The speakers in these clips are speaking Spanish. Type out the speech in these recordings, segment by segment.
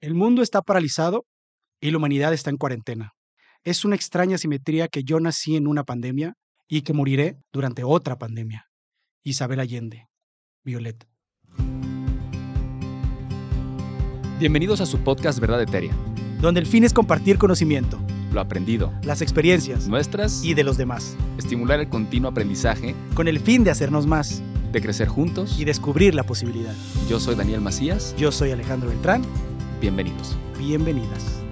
El mundo está paralizado y la humanidad está en cuarentena. Es una extraña simetría que yo nací en una pandemia y que moriré durante otra pandemia. Isabel Allende, Violet. Bienvenidos a su podcast Verdad Eteria. Donde el fin es compartir conocimiento, Lo aprendido, las experiencias nuestras y de los demás, estimular el continuo aprendizaje, con el fin de hacernos más de crecer juntos. y descubrir la posibilidad. Yo soy Daniel Macías. Yo soy Alejandro Beltrán. Bienvenidos. Bienvenidas.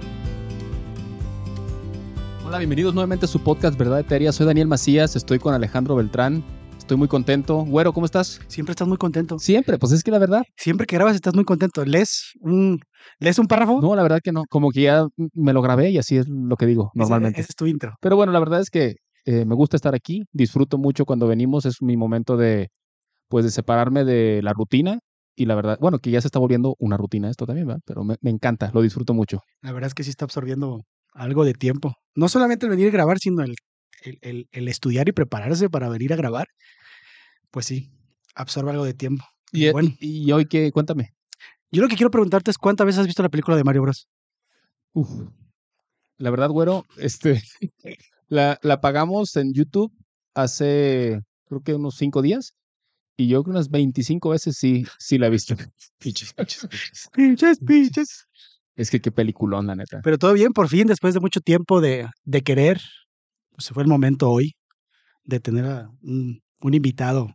Hola, bienvenidos nuevamente a su podcast Verdad Eteria. Soy Daniel Macías, estoy con Alejandro Beltrán. Estoy muy contento. Güero, ¿cómo estás? Siempre estás muy contento. Siempre, pues es que la verdad. Siempre que grabas estás muy contento. ¿Lees un, ¿lees un párrafo? No, la verdad que no. Como que ya me lo grabé y así es lo que digo Ese- normalmente. Ese es tu intro. Pero bueno, la verdad es que eh, me gusta estar aquí. Disfruto mucho cuando venimos. Es mi momento de, pues, de separarme de la rutina. Y la verdad, bueno, que ya se está volviendo una rutina esto también, ¿verdad? Pero me, me encanta, lo disfruto mucho. La verdad es que sí está absorbiendo algo de tiempo. No solamente el venir a grabar, sino el, el, el- el estudiar y prepararse para venir a grabar. Pues sí, absorbe algo de tiempo. Y, Bueno. y, y hoy qué, cuéntame. Yo lo que quiero preguntarte es cuántas veces has visto la película de Mario Bros. Uf. La verdad, güero, este, la, la pagamos en YouTube hace, creo que unos cinco días. Y yo creo que unas 25 veces sí, sí la he visto. Piches, piches, piches. Pinches, pinches. Es que qué peliculón, la neta. Pero todo bien, por fin, después de mucho tiempo de, de querer, pues fue el momento hoy de tener a un, un invitado.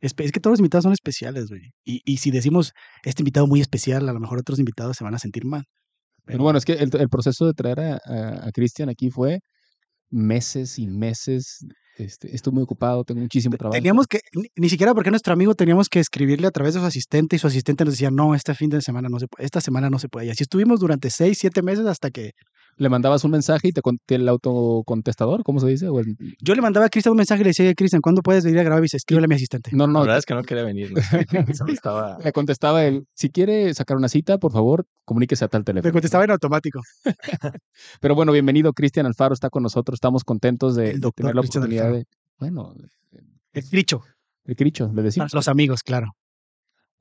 Es que todos los invitados son especiales, güey. Y, y si decimos este invitado muy especial, a lo mejor otros invitados se van a sentir mal. Pero bueno, es que el, el proceso de traer a, a, a Cristian aquí fue meses y meses. Este, estoy muy ocupado, tengo muchísimo trabajo. Teníamos que, ni, ni siquiera porque nuestro amigo teníamos que escribirle a través de su asistente y su asistente nos decía, no, este fin de semana no se puede, esta semana no se puede. Y así estuvimos durante seis, siete meses hasta que Le mandabas un mensaje y te el autocontestador, ¿cómo se dice? O el- yo le mandaba a Cristian un mensaje y le decía, "Oye, Cristian, ¿cuándo puedes venir a grabar? Y dice, escríbele a mi asistente. no, La no, verdad es que no quería venir. ¿no? Solo estaba. le contestaba él, si quiere sacar una cita, por favor, comuníquese a tal teléfono. contestaba en automático. Pero bueno, bienvenido, Cristian Alfaro está con nosotros, estamos contentos de, de doctor tener la oportunidad Alfaro. de, bueno, El Cricho. el Cricho, le decimos. Los amigos, claro.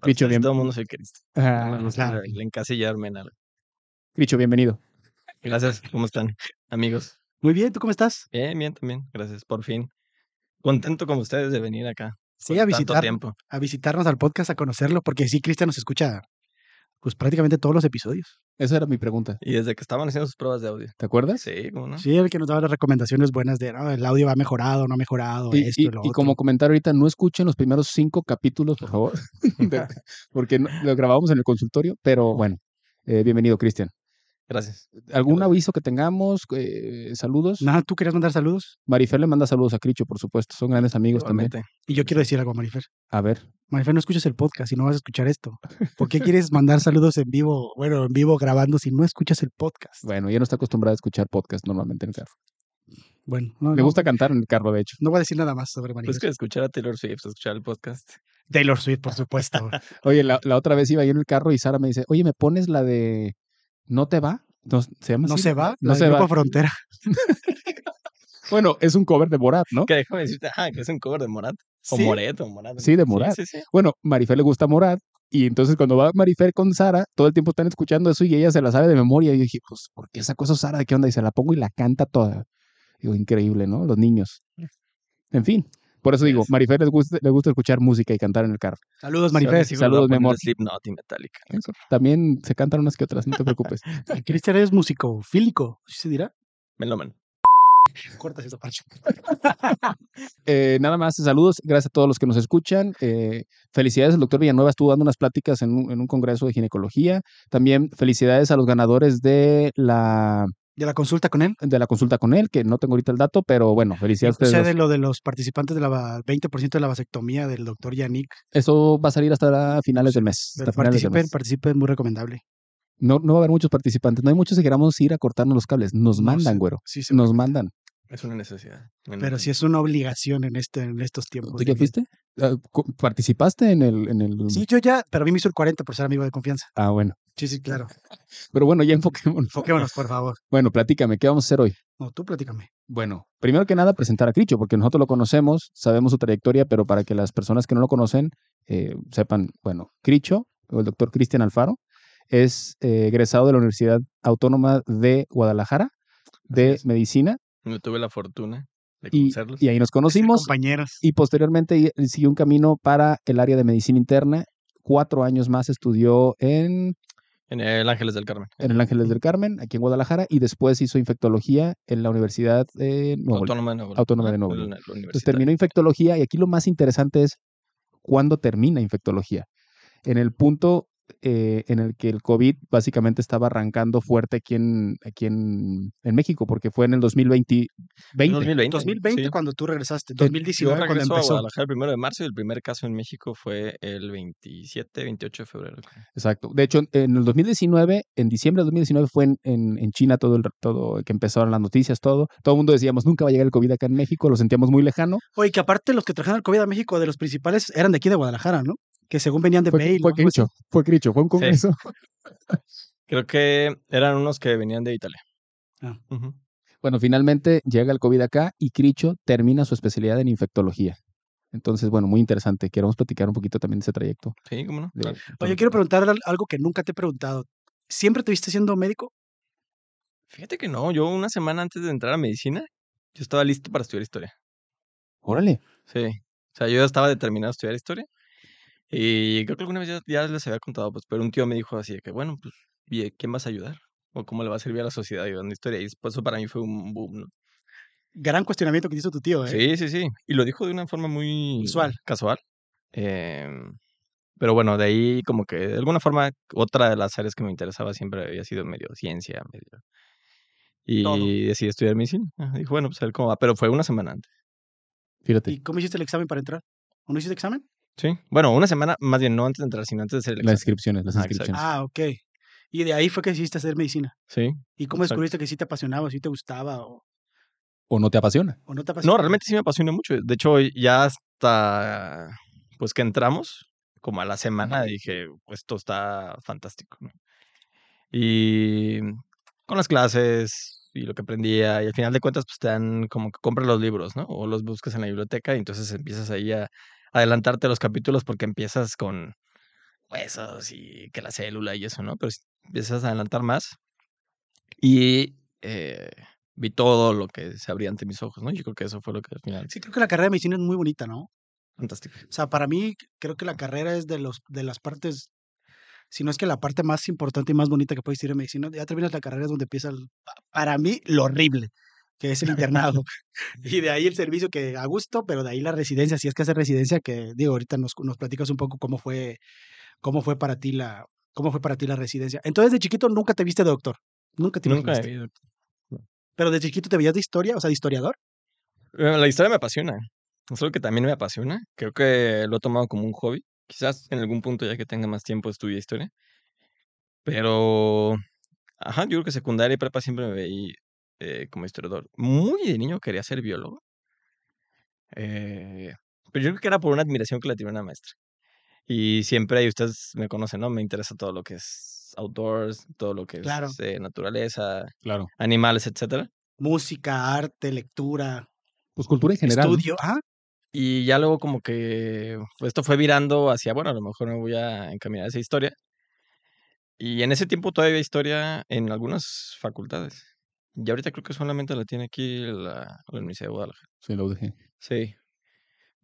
Cricho, bien- Todo el mundo soy Cristo. Ah, No, no, claro. El encasillarme en algo. Cricho, bienvenido. Gracias. ¿Cómo están, amigos? Muy bien, ¿tú cómo estás? Bien, bien también. Gracias. Por fin. Contento como ustedes de venir acá. Sí, a tanto visitar, tiempo. a visitarnos al podcast, a conocerlo, porque sí, Cristian nos escucha pues prácticamente todos los episodios. Esa era mi pregunta. Y desde que estaban haciendo sus pruebas de audio. ¿Te acuerdas? Sí, ¿cómo no? Sí, el que nos daba las recomendaciones buenas de, no, el audio va mejorado, no ha mejorado, Y, esto y- y lo y otro. como comentario ahorita, no escuchen los primeros cinco capítulos, por favor, de- porque no- lo grabamos en el consultorio, pero bueno, eh, bienvenido, Cristian. Gracias. ¿Algún Gracias. aviso que tengamos? Eh, ¿Saludos? Nada, ¿tú querías mandar saludos? Marifer le manda saludos a Cricho, por supuesto, son grandes amigos también. Igualmente. Y yo quiero decir algo, Marifer. A ver, Marifer, no escuchas el podcast y no vas a escuchar esto. ¿Por qué quieres mandar saludos en vivo, bueno, en vivo grabando si no escuchas el podcast? bueno, ya no está acostumbrada a escuchar podcast normalmente en el carro. Bueno, no, no- gusta cantar en el carro, de hecho. no voy a decir nada más sobre Marifer. Pues que escuchar a Taylor Swift, escuchar el podcast. Taylor Swift, por supuesto. Oye, la, la otra vez iba yo en el carro y Sara me dice, oye, ¿me pones la de ¿No te va? No, ¿Se llama ¿No se va? No La se del va. Frontera. Bueno, es un cover de Borat, ¿no? Que déjame decirte, ah, que es un cover de Morat. O Sí. Moret, o Morat. Sí, de Morat. Sí, sí, sí. Bueno, Marifer le gusta Morat y entonces cuando va Marifer con Sara, todo el tiempo están escuchando eso y ella se la sabe de memoria. Y yo dije, pues, ¿por qué esa cosa Sara? ¿Qué onda? Y se la pongo y la canta toda. Digo, increíble, ¿no? Los niños. En fin, por eso digo, Es. Marifer les gusta, le gusta escuchar música y cantar en el carro. Saludos, Marifer. sí Saludos, mi amor. Slipknot y Metallica. También se cantan unas que otras, no te preocupes. Cristian es músico fílico, ¿sí se dirá? Melómano. Cortas esa parte. Eh, nada más, saludos, gracias a todos los que nos escuchan. Eh, felicidades, el doctor Villanueva estuvo dando unas pláticas en un, en un congreso de ginecología. También felicidades a los ganadores de la, De la consulta con él. de la consulta con él, que no tengo ahorita el dato, pero bueno, felicidades ustedes. Sucede los- lo de los participantes de la va- 20% de la vasectomía del doctor Yannick. Eso va a salir hasta finales del mes. Pero hasta finales del participen, mes. participen, muy recomendable. No, no va a haber muchos participantes. No hay muchos que queramos ir a cortarnos los cables. Nos No mandan, sé, güero. Sí, Nos mandan. Es una necesidad. pero sí es una obligación en este en estos tiempos. ¿Tú ya fuiste? Ah, ¿Participaste en el, en el...? Sí, yo ya, pero a mí me hizo el 40 por ser amigo de confianza. Ah, bueno. Sí, sí, claro. Pero bueno, ya enfoquémonos. Enfoquémonos, por favor. Bueno, platícame, ¿qué vamos a hacer hoy? No, tú platícame. Bueno, primero que nada, presentar a Cricho, porque nosotros lo conocemos, sabemos su trayectoria, pero para que las personas que no lo conocen eh, sepan, bueno, Cricho, o el doctor Cristian Alfaro, es eh, egresado de la Universidad Autónoma de Guadalajara de. Medicina Yo tuve la fortuna de conocerlos. y ahí nos conocimos Compañeros. y posteriormente siguió un camino para el área de medicina interna. Cuatro años más estudió en, En el Ángeles del Carmen. en el Ángeles del Carmen, aquí en Guadalajara, y después hizo infectología en la Universidad de Nuevo. Autónoma de Nuevo. Autónoma de Nuevo la- Entonces terminó infectología y aquí lo más interesante es cuándo termina infectología. En el punto eh, en el que el COVID básicamente estaba arrancando fuerte aquí en, aquí en, en México, porque fue en el 2020. 20. 2020. 2020 sí. cuando tú regresaste. Yo 2019 cuando regreso a empezó. Guadalajara el primero de marzo y el primer caso en México fue el 27, 28 de febrero. Exacto. De hecho, en el 2019, en diciembre de 2019 fue en, en, en China todo el todo que empezaron las noticias, todo. Todo el mundo decíamos, nunca va a llegar el COVID acá en México, lo sentíamos muy lejano. Oye, que aparte los que trajeron el COVID a México de los principales eran de aquí de Guadalajara, ¿no? Que según venían de Fue, Bale. fue así. Cricho, fue Cricho, fue un congreso. Creo que eran unos que venían de Italia. Ah. Bueno, finalmente llega el COVID acá y Cricho termina su especialidad en infectología. Entonces, bueno, muy interesante. Queremos platicar un poquito también de ese trayecto. Sí, cómo no. de- Claro. Oye, quiero preguntar al- algo que nunca te he preguntado. ¿Siempre te viste siendo médico? Fíjate que no, yo una semana antes de entrar a medicina, yo estaba listo para estudiar historia. Órale. Sí. O sea, yo ya estaba determinado a estudiar historia. Y creo que alguna vez ya, ya les había contado, pues, pero un tío me dijo así de que, bueno, pues, ¿y a quién vas a ayudar? ¿O cómo le va a servir a la sociedad ayudando historia? Y pues, eso para mí fue un boom, ¿no? Gran cuestionamiento que hizo tu tío, ¿eh? Sí, sí, sí. Y lo dijo de una forma muy Casual. Casual. Em, pero bueno, de ahí como que de alguna forma otra de las áreas que me interesaba siempre había sido medio ciencia, medio... Todo. Y decidí estudiar medicina. Dije, bueno, pues a ver cómo va. Pero fue una semana antes. Fíjate. ¿Y cómo hiciste el examen para entrar? ¿O no hiciste examen? Sí. Bueno, una semana, más bien no antes de entrar, sino antes de hacer el Las inscripciones, las Ah, inscripciones. Ah, ok. Y de ahí fue que decidiste hacer medicina. Sí. ¿Y cómo Exacto. descubriste que sí te apasionaba, sí te gustaba o, ¿O no te apasiona? o no te apasionaba? No, realmente sí me apasiona mucho. De hecho, ya hasta pues que entramos, como a la semana, dije, pues esto está fantástico. ¿no? Y con las clases y lo que aprendía, y al final de cuentas, pues te dan como que compras los libros, ¿no? O los buscas en la biblioteca y entonces empiezas ahí a adelantarte los capítulos porque empiezas con huesos y que la célula y eso, ¿no? Pero empiezas a adelantar más y eh, vi todo lo que se abría ante mis ojos, ¿no? Yo creo que eso fue lo que al final... Sí, creo que la carrera de medicina es muy bonita, ¿no? Fantástico. O sea, para mí, creo que la carrera es de los de las partes, si no es que la parte más importante y más bonita que puedes ir en medicina. Ya terminas la carrera es donde empieza, el- para mí, lo horrible, que es el internado. y de ahí el servicio que a gusto, pero de ahí la residencia, si es que hace residencia, que digo, ahorita nos, nos platicas un poco cómo fue, cómo fue para ti la, cómo fue para ti la residencia. Entonces, de chiquito nunca te viste doctor. Nunca te Nunca he imaginaste. visto. Pero de chiquito te veías de historia, o sea, de historiador. La historia me apasiona. Es algo que también me apasiona. Creo que lo he tomado como un hobby. Quizás en algún punto, ya que tenga más tiempo, estudie historia. Pero, ajá, yo creo que secundaria y prepa siempre me veí eh, como historiador. Muy de niño quería ser biólogo. Eh, pero yo creo que era por una admiración que le tenía una maestra. Y siempre, y ustedes me conocen, ¿no? Me interesa todo lo que es outdoors, todo lo que es Claro. eh, naturaleza, Claro. animales, etcétera. Música, arte, lectura, Pues cultura en general. estudio. Ah, Y ya luego como que esto fue virando hacia, bueno, a lo mejor me voy a encaminar a esa historia. Y en ese tiempo todavía había historia en algunas facultades. Y ahorita creo que solamente la tiene aquí la, la Universidad de Guadalajara. Sí, lo dejé. Sí.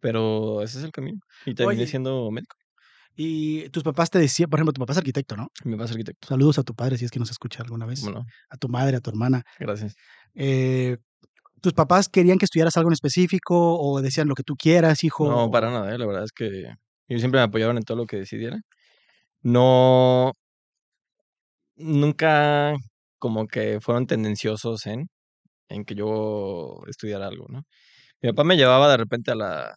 Pero ese es el camino. Y terminé Oye. siendo médico. y tus papás te decían, por ejemplo, tu papá es arquitecto, ¿no? Me vas a arquitecto. Saludos a tu padre si es que nos escucha alguna vez. A tu madre, a tu hermana. Gracias. Eh, ¿Tus papás querían que estudiaras algo en específico o decían lo que tú quieras, hijo? No, para nada, ¿eh? la verdad es que ellos siempre me apoyaron en todo lo que decidiera. No, nunca como que fueron tendenciosos en, en que yo estudiara algo, ¿no? Mi papá me llevaba de repente a la,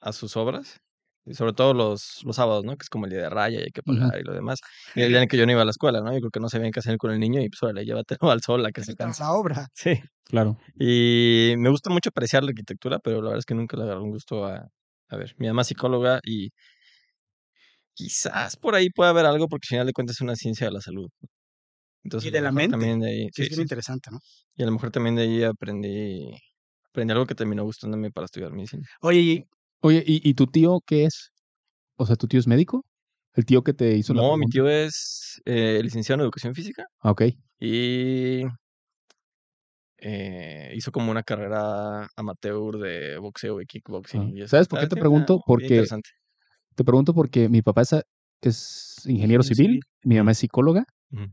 a sus obras, y sobre todo los, los sábados, ¿no? Que es como el día de raya y hay que pagar y lo demás. Y el día en que yo no iba a la escuela, ¿no? Yo creo que no sabían qué hacer con el niño y pues órale, llévatelo al sol a que se canse. La obra. Sí. Claro. Y me gusta mucho apreciar la arquitectura, pero la verdad es que nunca le agarré un gusto a, a ver, mi mamá es psicóloga y quizás por ahí pueda haber algo porque al final de cuentas es una ciencia de la salud. Enentonces, Y de a lo la mejor mente, También de ahí, Sí, sí, es bien sí. interesante, ¿no? Y a lo mejor también de ahí aprendí, aprendí algo que terminó gustándome para estudiar medicina. Oye, y Oye, ¿y, y tu tío qué es? O sea, ¿tu tío es médico? El tío que te hizo la No, mi tío es eh, licenciado en educación física Ah, ok. y eh, hizo como una carrera amateur de boxeo y kickboxing. Ah. y eso. ¿Sabes por Ah, qué te sí, pregunto? ah, Porque- interesante. Te pregunto porque mi papá es, a- es ingeniero civil, civil. mi mamá es psicóloga Ujú.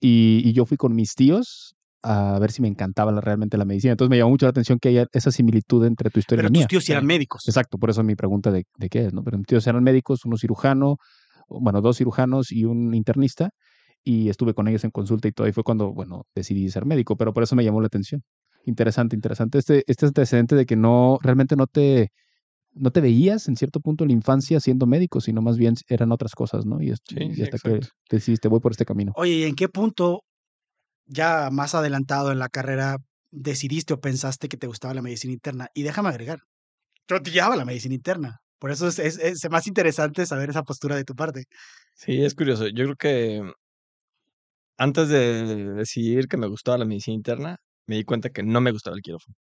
Y, y yo fui con mis tíos a ver si me encantaba la- realmente la medicina. Entonces me llamó mucho la atención que haya esa similitud entre tu historia Pero y la tus mía. tíos sí eran Sí. médicos. Exacto, por eso mi pregunta de, de qué es, ¿no? Pero mis tíos eran médicos, uno cirujano, bueno, dos cirujanos y un internista, y estuve con ellos en consulta y todo, y fue cuando, bueno, decidí ser médico, pero por eso me llamó la atención. Interesante, interesante. Este, este antecedente de que no, realmente no te, no te veías en cierto punto en la infancia siendo médico, sino más bien eran otras cosas, ¿no? Y, est- Sí, y sí, hasta que decidiste, voy por este camino. Oye, ¿y en qué punto, ya más adelantado en la carrera, decidiste o pensaste que te gustaba la medicina interna? Y déjame agregar, te odiaba la medicina interna. Por eso es, es, es más interesante saber esa postura de tu parte. Sí, es curioso. Yo creo que antes de decidir que me gustaba la medicina interna, me di cuenta que no me gustaba el quirófano.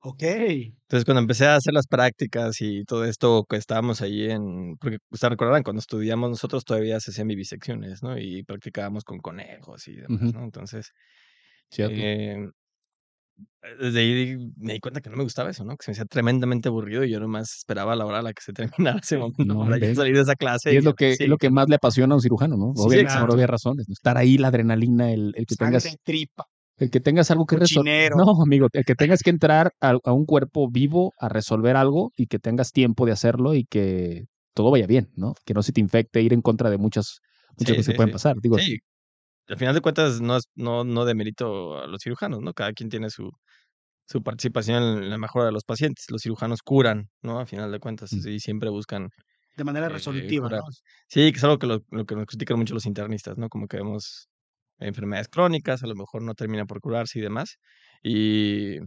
Ok. Entonces, cuando empecé a hacer las prácticas y todo esto, que estábamos ahí en, porque ustedes recordarán, cuando estudiamos nosotros todavía se hacían vivisecciones, ¿no? Y practicábamos con conejos y demás. ¿no? Entonces, ¿Cierto? eh, desde ahí me di cuenta que no me gustaba eso, ¿no? Que se me hacía tremendamente aburrido y yo nomás esperaba la hora a la que se terminara ese momento No para salir de esa clase. y es lo que, sí, es lo que más le apasiona a un cirujano, ¿no? Sí, Obvia- exacto. por obvias razones. ¿no? Estar ahí, la adrenalina, el, el que tengas Sangre, tripa. El que tengas algo que resolver. No, amigo, el que tengas que entrar a, a un cuerpo vivo a resolver algo y que tengas tiempo de hacerlo y que todo vaya bien, ¿no? Que no se te infecte, ir en contra de muchas, muchas Sí, cosas que sí, pueden sí. pasar. Digo, Sí, al final de cuentas no es, no, no demerito a los cirujanos, ¿no? Cada quien tiene su, su participación en la mejora de los pacientes. Los cirujanos curan, ¿no? Al final de cuentas, Mm. y siempre buscan De manera eh, resolutiva, curar. ¿no? Sí, que es algo que lo, lo que nos critican mucho los internistas, ¿no? Como que vemos enfermedades crónicas, a lo mejor no termina por curarse y demás. Y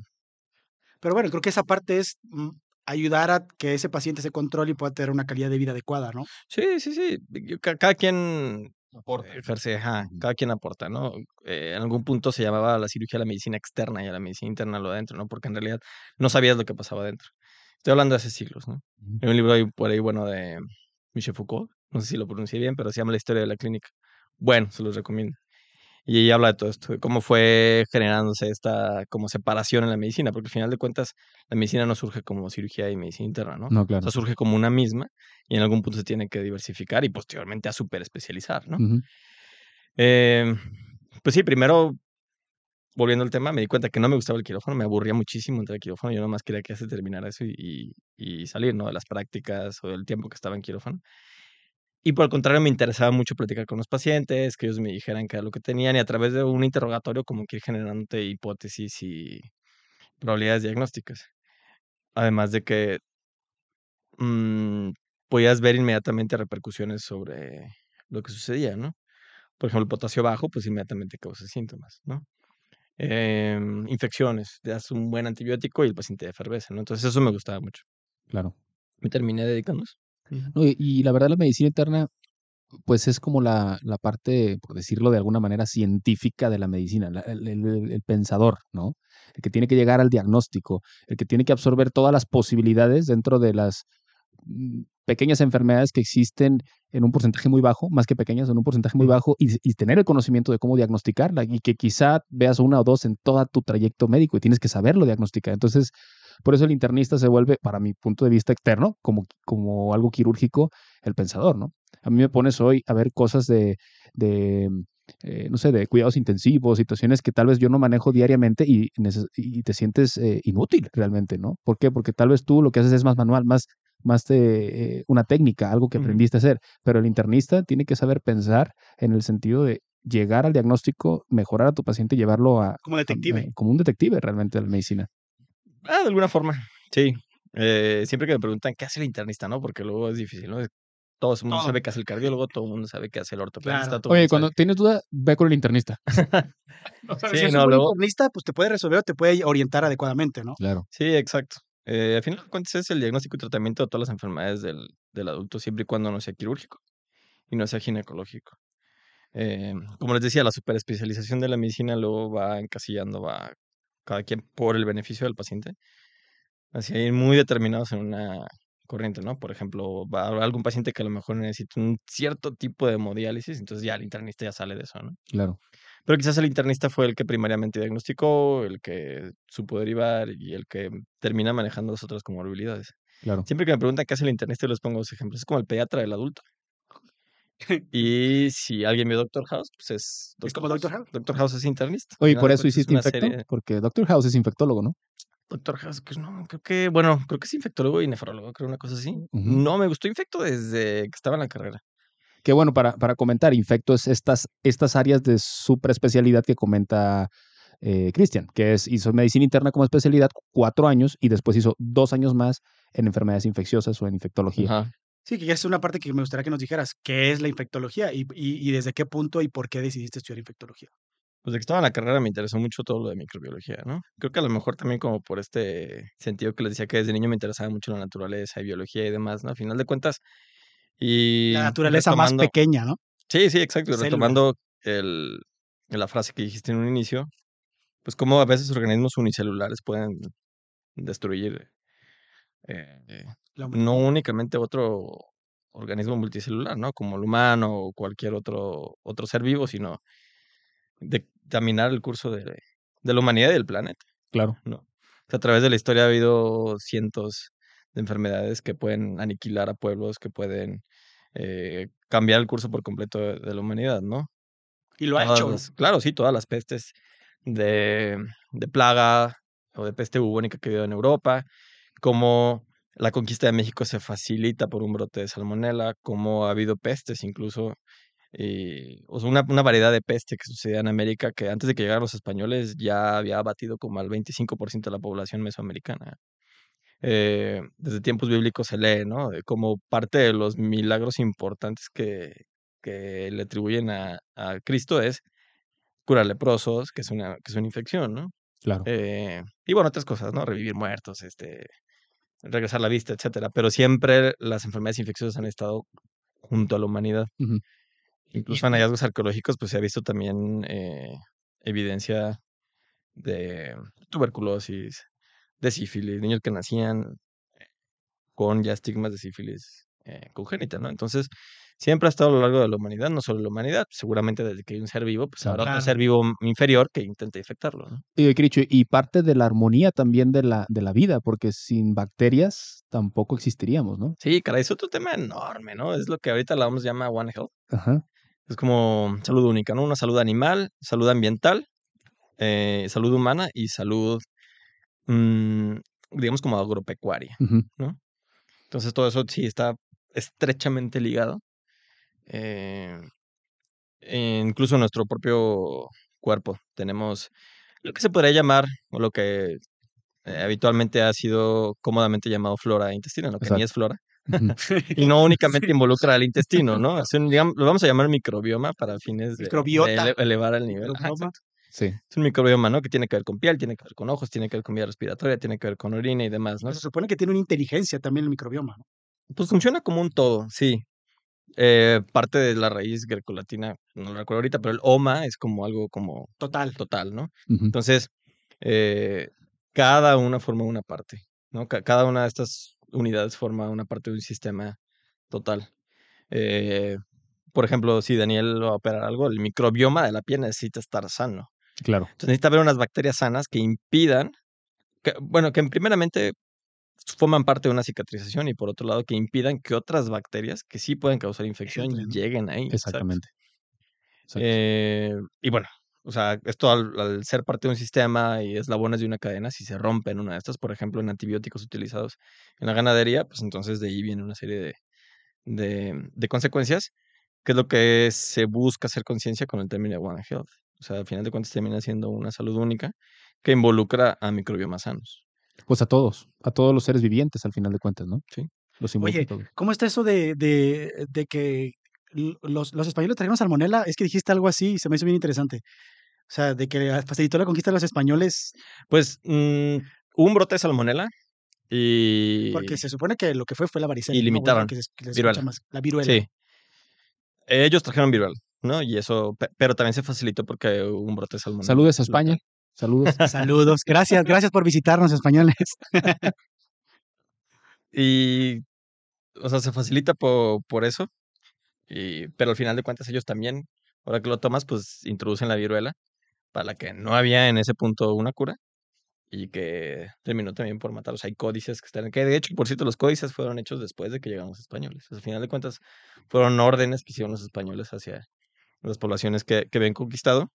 Pero bueno, creo que esa parte es mm, ayudar a que ese paciente se controle y pueda tener una calidad de vida adecuada, ¿no? sí, sí, sí, cada quien Aporta. ejerce, ajá, cada quien aporta, ¿no? Eh, en algún punto se llamaba la cirugía la medicina externa y a la medicina interna lo de adentro, ¿no? Porque en realidad no sabías lo que pasaba adentro. Estoy hablando de hace siglos, ¿no? Hay un libro ahí por ahí bueno de Michel Foucault, no sé si lo pronuncié bien, pero se llama La historia de la clínica. Bueno, se los recomiendo. Y ella habla de todo esto, de cómo fue generándose esta como separación en la medicina, porque al final de cuentas la medicina no surge como cirugía y medicina interna, ¿no? No, O claro. sea, surge como una misma y en algún punto se tiene que diversificar y posteriormente a super especializar, ¿no? Ujú. Eh, pues sí, primero, volviendo al tema, me di cuenta que no me gustaba el quirófano, me aburría muchísimo entrar al quirófano, yo nomás quería que se terminara eso y, y, y salir, ¿no? De las prácticas o del tiempo que estaba en quirófano. Y por el contrario, me interesaba mucho platicar con los pacientes, que ellos me dijeran qué era lo que tenían y a través de un interrogatorio como que ir generándote hipótesis y probabilidades diagnósticas. Además de que mm, podías ver inmediatamente repercusiones sobre lo que sucedía, ¿no? Por ejemplo, el potasio bajo, pues inmediatamente causa síntomas, ¿no? Em, infecciones, te das un buen antibiótico y el paciente efervece, ¿no? Entonces eso me gustaba mucho. Claro. Me terminé eso. No, y, y la verdad, la medicina interna, pues es como la, la parte, por decirlo de alguna manera, científica de la medicina, la- el, el- el pensador, ¿no? El que tiene que llegar al diagnóstico, el que tiene que absorber todas las posibilidades dentro de las mm, pequeñas enfermedades que existen en un porcentaje muy bajo, más que pequeñas, en un porcentaje muy bajo, y, y tener el conocimiento de cómo diagnosticarla, y que quizá veas una o dos en todo tu trayecto médico y tienes que saberlo diagnosticar. Entonces, por eso el internista se vuelve, para mi punto de vista externo, como, como algo quirúrgico, el pensador, ¿no? A mí me pones hoy a ver cosas de, de eh, no sé, de cuidados intensivos, situaciones que tal vez yo no manejo diariamente y, te sientes eh, inútil realmente, ¿no? ¿Por qué? Porque tal vez tú lo que haces es más manual, más, más de eh, una técnica, algo que aprendiste a hacer, pero el internista tiene que saber pensar en el sentido de llegar al diagnóstico, mejorar a tu paciente y llevarlo a, Como a- detective. a- como un detective realmente de la medicina. Ah, de alguna forma, sí. Eh, siempre que me preguntan qué hace el internista, ¿no? Porque luego es difícil, ¿no? Todo el mundo Todo. sabe qué hace el cardiólogo, todo el mundo sabe qué hace el ortopedista. Claro. todo el Oye, cuando sabe- tienes duda, ve con el internista. si Sí, es no, un luego- internista, pues te puede resolver o te puede orientar adecuadamente, ¿no? Claro. Sí, exacto. Eh, al final de cuentas es el diagnóstico y tratamiento de todas las enfermedades del, del adulto, siempre y cuando no sea quirúrgico y no sea ginecológico. Eh, como les decía, la superespecialización de la medicina luego va encasillando, va cada quien por el beneficio del paciente, así ir muy determinados en una corriente, ¿no? Por ejemplo, va a haber algún paciente que a lo mejor necesita un cierto tipo de hemodiálisis, entonces ya el internista ya sale de eso, ¿no? Claro. Pero quizás el internista fue el que primariamente diagnosticó, el que supo derivar y el que termina manejando las otras comorbilidades. Claro. Siempre que me preguntan qué hace el internista, yo les pongo dos ejemplos. Es como el pediatra del adulto. Y si alguien vio Doctor House, pues es ¿Es como Dr. House? Doctor House es internista. Oye, por eso es hiciste infecto, serie- porque Doctor House es infectólogo, ¿no? Doctor House, que no, creo que, bueno, creo que es infectólogo y nefrólogo, creo una cosa así. No, me gustó infecto desde que estaba en la carrera. Que bueno, para, para comentar, infecto es estas, estas áreas de superespecialidad que comenta eh, Cristian, que es, hizo medicina interna como especialidad cuatro años y después hizo dos años más en enfermedades infecciosas o en infectología. Ajá. Sí, que es una parte que me gustaría que nos dijeras. ¿Qué es la infectología y, y- y desde qué punto y por qué decidiste estudiar infectología? Pues de que estaba en la carrera me interesó mucho todo lo de microbiología, ¿no? Creo que a lo mejor también como por este sentido que les decía que desde niño me interesaba mucho la naturaleza y biología y demás, ¿no? A final de cuentas. Y La naturaleza más pequeña, ¿no? Sí, sí, exacto. Retomando el, la frase que dijiste en un inicio, pues cómo a veces organismos unicelulares pueden destruir eh, La no únicamente otro organismo multicelular, ¿no? Como el humano o cualquier otro, otro ser vivo, sino dictaminar el curso de, de la humanidad y del planeta, Claro. ¿no? O sea, a través de la historia ha habido cientos de enfermedades que pueden aniquilar a pueblos, que pueden eh, cambiar el curso por completo de, de la humanidad, ¿no? Y lo ha hecho. claro, sí, todas las pestes de, de plaga o de peste bubónica que ha habido en Europa, como la conquista de México se facilita por un brote de salmonela, como ha habido pestes incluso, o sea, una, una variedad de peste que sucedía en América que antes de que llegaran los españoles ya había abatido como al 25% de la población mesoamericana. Eh, desde tiempos bíblicos se lee, ¿no? Como parte de los milagros importantes que, que le atribuyen a, a Cristo es curar leprosos, que es una, que es una infección, ¿no? Claro. Eh, y bueno, otras cosas, ¿no? Revivir muertos, este, regresar la vista, etcétera. Pero siempre las enfermedades infecciosas han estado junto a la humanidad. Incluso en hallazgos arqueológicos, pues se ha visto también eh, evidencia de tuberculosis, de sífilis, niños que nacían con ya estigmas de sífilis eh, congénita, ¿no? Entonces, siempre ha estado a lo largo de la humanidad, no solo la humanidad, seguramente desde que hay un ser vivo, pues Claro. habrá otro ser vivo inferior que intente infectarlo, ¿no? Y, Cricho, y parte de la armonía también de la, de la vida, porque sin bacterias tampoco existiríamos, ¿no? Sí, caray, es otro tema enorme, ¿no? Es lo que ahorita la OMS llama One Health. Ajá. Es como salud única, ¿no? Una salud animal, salud ambiental, eh, salud humana y salud, mm, digamos, como agropecuaria. Ujú. Entonces, todo eso sí está estrechamente ligado. Eh, e incluso nuestro propio cuerpo tenemos lo que se podría llamar, o lo que eh, habitualmente ha sido cómodamente llamado flora intestinal, lo que ni es flora. Y no únicamente involucra al intestino, ¿no? Es un, digamos, lo vamos a llamar microbioma para fines de, de Microbiota. ele- elevar el nivel. Ajá. Sí. Es un microbioma, ¿no? Que tiene que ver con piel, tiene que ver con ojos, tiene que ver con vía respiratoria, tiene que ver con orina y demás, ¿no? Se supone que tiene una inteligencia también el microbioma. ¿no? Pues funciona como un todo, sí. Eh, parte de la raíz grecolatina, no lo recuerdo ahorita, pero el oma es como algo como Total. total, ¿no? Entonces, eh, cada una forma una parte, ¿no? Ca- cada una de estas unidades forma una parte de un sistema total. Eh, por ejemplo, si Daniel va a operar algo, el microbioma de la piel necesita estar sano. Claro. Entonces necesita haber unas bacterias sanas que impidan, que, bueno, que primeramente forman parte de una cicatrización y por otro lado que impidan que otras bacterias que sí pueden causar infección lleguen ahí. Exactamente. Eh, y bueno, o sea, esto al, al ser parte de un sistema y eslabones de una cadena, si se rompen una de estas, por ejemplo, en antibióticos utilizados en la ganadería, pues entonces de ahí viene una serie de, de, de consecuencias, que es lo que se busca hacer conciencia con el término de One Health. O sea, al final de cuentas termina siendo una salud única que involucra a microbiomas sanos. Pues a todos, a todos los seres vivientes al final de cuentas, ¿no? Sí. Los Oye, todos. ¿cómo está eso de, de, de que los, los españoles trajeron salmonela? Es que dijiste algo así y se me hizo bien interesante. O sea, de que facilitó la conquista de los españoles, Pues mm, hubo un brote de salmonela y... porque se supone que lo que fue fue la varicela. y ¿no? Bueno, limitaron. que se- que se Viruela. escucha más, la viruela. Sí. Ellos trajeron viruela, ¿no? Y eso, pe- pero también se facilitó porque hubo un brote de salmonela. Saludos a España. Saludos. Saludos, gracias, gracias por visitarnos, españoles. Y o sea, se facilita po- por, eso, y, pero al final de cuentas ellos también, ahora que lo tomas, pues introducen la viruela, para la que no había en ese punto una cura, y que terminó también por matarlos. Hay códices que están, que de hecho, por cierto, los códices fueron hechos después de que llegaron los españoles. O sea, al final de cuentas, fueron órdenes que hicieron los españoles hacia las poblaciones que, que habían conquistado,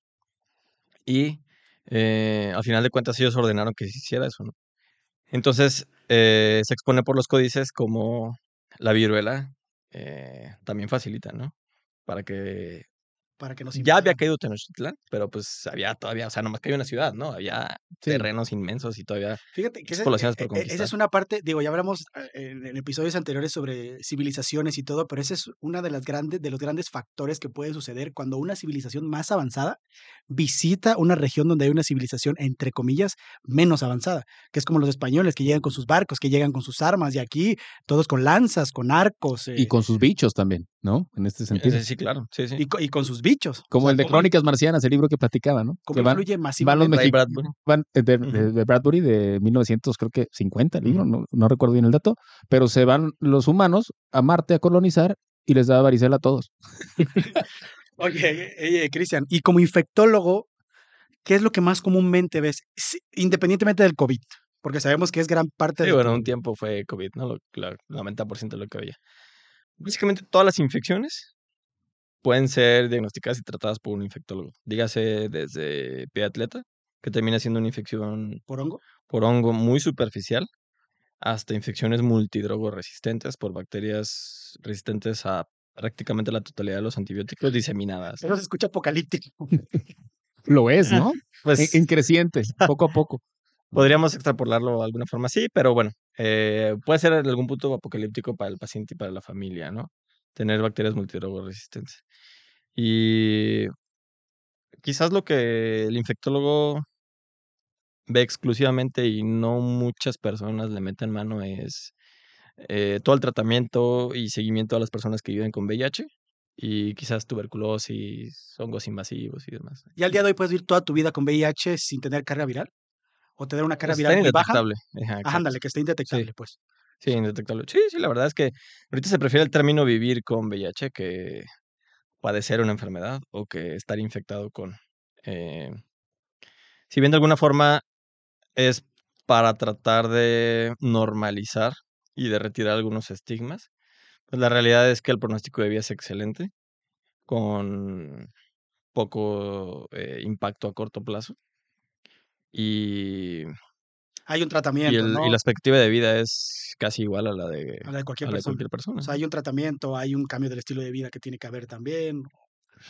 y eh, al final de cuentas ellos ordenaron que se hiciera eso, ¿no? Entonces, eh, se expone por los códices como la viruela eh, también facilita, ¿no? Para que Para que nos ya había caído Tenochtitlán, pero pues había todavía, o sea, nomás que había una ciudad, ¿no? Había Sí. terrenos inmensos y todavía Fíjate que poblaciones por e- e- esa es una parte, digo, ya hablamos eh, en, en episodios anteriores sobre civilizaciones y todo, pero ese es una de las grandes, de los grandes factores que puede suceder cuando una civilización más avanzada visita una región donde hay una civilización, entre comillas, menos avanzada, que es como los españoles que llegan con sus barcos, que llegan con sus armas, y aquí todos con lanzas, con arcos, Y eh, con sus bichos también, ¿no? En este sentido. Sí, sí, claro, sí, sí. y, co- y con sus bichos. Como O sea, el de Crónicas Marcianas, el libro que platicaba, ¿no? cómo Que van, influye van los masivamente. Ray mexicanos Bradbury. van eh, de, Ujú. de- de Bradbury de 1900, creo que 50 el libro, no, no recuerdo bien el dato, pero se van los humanos a Marte a colonizar y les da varicela a todos. Oye, oye, Cristian, y como infectólogo, ¿qué es lo que más comúnmente ves, independientemente del COVID? Porque sabemos que es gran parte Sí, de bueno, un tiempo fue COVID, ¿no? Lo, la- el 90% de lo que había. Básicamente todas las infecciones pueden ser diagnosticadas y tratadas por un infectólogo. Dígase desde pie atleta, que termina siendo una infección por hongo. por hongo muy superficial, hasta infecciones multidrogo resistentes por bacterias resistentes a prácticamente la totalidad de los antibióticos diseminadas. Eso se escucha apocalíptico. Lo es, ¿no? en, Pues en creciente, poco a poco. Podríamos extrapolarlo de alguna forma así, pero bueno, eh, puede ser en algún punto apocalíptico para el paciente y para la familia, ¿no? Tener bacterias multidrogo resistentes. Y quizás lo que el infectólogo ve exclusivamente y no muchas personas le meten mano es eh, todo el tratamiento y seguimiento a las personas que viven con VIH y quizás tuberculosis, hongos invasivos y demás. Y al día de hoy puedes vivir toda tu vida con VIH sin tener carga viral. O tener una carga Está viral muy baja. Ajá, ándale, que esté indetectable, pues. Sí, indetectable. Sí, sí, la verdad es que ahorita se prefiere el término vivir con VIH que padecer una enfermedad o que estar infectado con. eh, si bien de alguna forma es para tratar de normalizar y de retirar algunos estigmas, pues la realidad es que el pronóstico de vida es excelente, con poco eh, impacto a corto plazo. Y, Hay un y, tratamiento, el- y ¿no? la expectativa de vida es casi igual a la de, A la de cualquier a la de persona. cualquier persona. O sea, hay un tratamiento, hay un cambio del estilo de vida que tiene que haber también.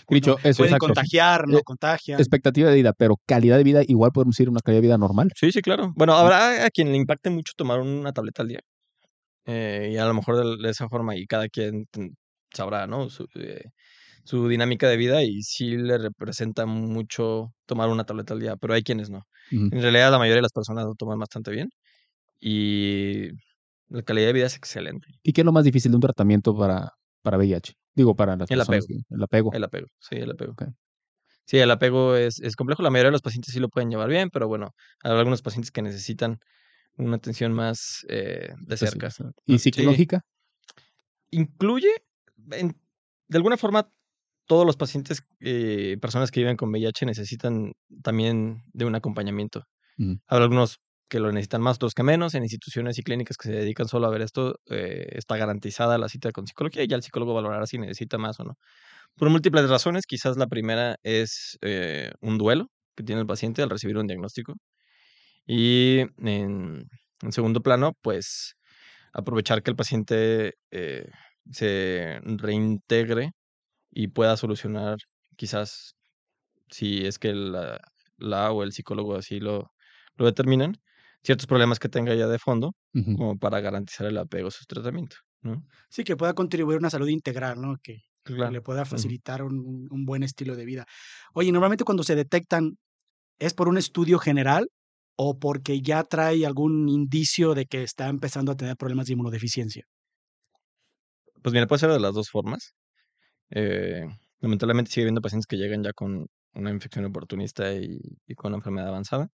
Dicho, No, eso, pueden exacto. contagiar, no Eh, contagian. Expectativa de vida, pero calidad de vida, igual podemos decir una calidad de vida normal. Sí, sí, claro. Bueno, habrá a quien le impacte mucho tomar una tableta al día. eh, y a lo mejor de, de esa forma, y cada quien sabrá, ¿no? Su, eh, su dinámica de vida y sí le representa mucho tomar una tableta al día, pero hay quienes no. En realidad, la mayoría de las personas lo toman bastante bien y la calidad de vida es excelente. ¿Y qué es lo más difícil de un tratamiento para, para VIH? Digo, para las El personas. apego. que- El apego. El apego, sí, el apego. Sí, el apego es, es complejo. La mayoría de los pacientes sí lo pueden llevar bien, pero bueno, hay algunos pacientes que necesitan una atención más eh, de cerca. ¿Y psicológica? incluye, en- de alguna forma, todos los pacientes, eh, personas que viven con VIH necesitan también de un acompañamiento. Ujú. Habrá algunos que lo necesitan más, otros que menos. En instituciones y clínicas que se dedican solo a ver esto, eh, está garantizada la cita con psicología y ya el psicólogo valorará si necesita más o no. Por múltiples razones, quizás la primera es eh, un duelo que tiene el paciente al recibir un diagnóstico. Y en, en segundo plano, pues aprovechar que el paciente eh, se reintegre y pueda solucionar quizás si es que la, la o el psicólogo así lo, lo determinan, ciertos problemas que tenga ya de fondo como para garantizar el apego a su tratamiento. ¿no? Sí, que pueda contribuir a una salud integral, ¿no? Que, le pueda facilitar un, un buen estilo de vida. Oye, normalmente cuando se detectan, ¿es por un estudio general o porque ya trae algún indicio de que está empezando a tener problemas de inmunodeficiencia? Pues mira, puede ser de las dos formas. Eh, lamentablemente sigue habiendo pacientes que llegan ya con una infección oportunista y, y con una enfermedad avanzada.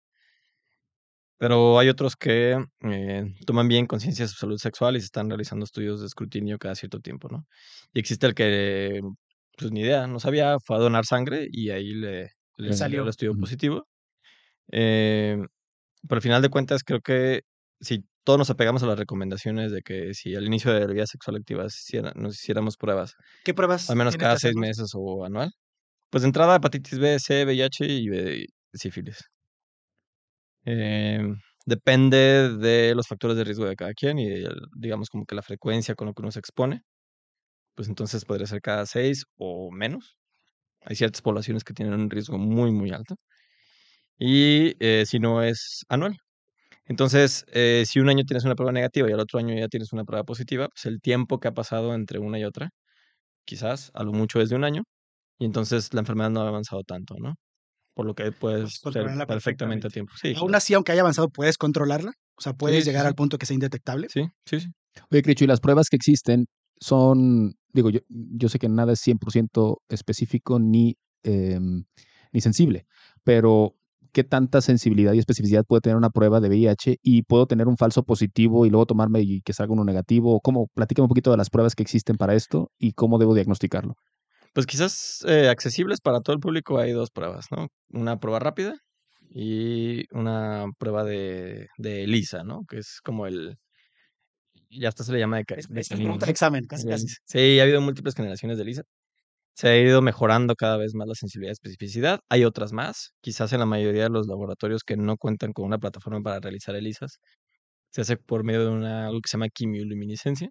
Pero hay otros que eh, toman bien conciencia de su salud sexual y se están realizando estudios de escrutinio cada cierto tiempo, ¿no? Y existe el que, pues ni idea, no sabía, fue a donar sangre y ahí le, salió el estudio positivo. Eh, pero al final de cuentas, creo que si todos nos apegamos a las recomendaciones de que si al inicio de la vida sexual activa nos hiciéramos pruebas, ¿Qué pruebas? al menos cada seis meses o anual, pues de entrada hepatitis B, C, VIH y sífilis. Eh, depende de los factores de riesgo de cada quien y digamos como que la frecuencia con lo que uno se expone, pues entonces podría ser cada seis o menos. Hay ciertas poblaciones que tienen un riesgo muy, muy alto. Y eh, si no es anual. Entonces, eh, si un año tienes una prueba negativa y al otro año ya tienes una prueba positiva, pues el tiempo que ha pasado entre una y otra, quizás a lo mucho es de un año, y entonces la enfermedad no ha avanzado tanto, ¿no? Por lo que puedes ser controlarla perfectamente a tiempo. Sí, Aún claro. así, aunque haya avanzado, ¿puedes controlarla? O sea, ¿puedes sí, llegar sí. al punto que sea indetectable? sí, sí, sí. Oye, Cricho, y las pruebas que existen son, digo, yo, yo sé que nada es 100% específico ni, em, ni sensible, pero ¿qué tanta sensibilidad y especificidad puede tener una prueba de VIH y puedo tener un falso positivo y luego tomarme y que salga uno negativo? ¿Cómo? Platícame un poquito de las pruebas que existen para esto y cómo debo diagnosticarlo. Pues quizás eh, accesibles para todo el público hay dos pruebas, ¿no? Una prueba rápida y una prueba de, de ELISA, ¿no? Que es como el... Ya hasta se le llama de, Es, examen, casi, casi. Sí, ha habido múltiples generaciones de ELISA. Se ha ido mejorando cada vez más la sensibilidad y especificidad. Hay otras más. Quizás en la mayoría de los laboratorios que no cuentan con una plataforma para realizar ELISAs, se hace por medio de una, algo que se llama quimioluminiscencia.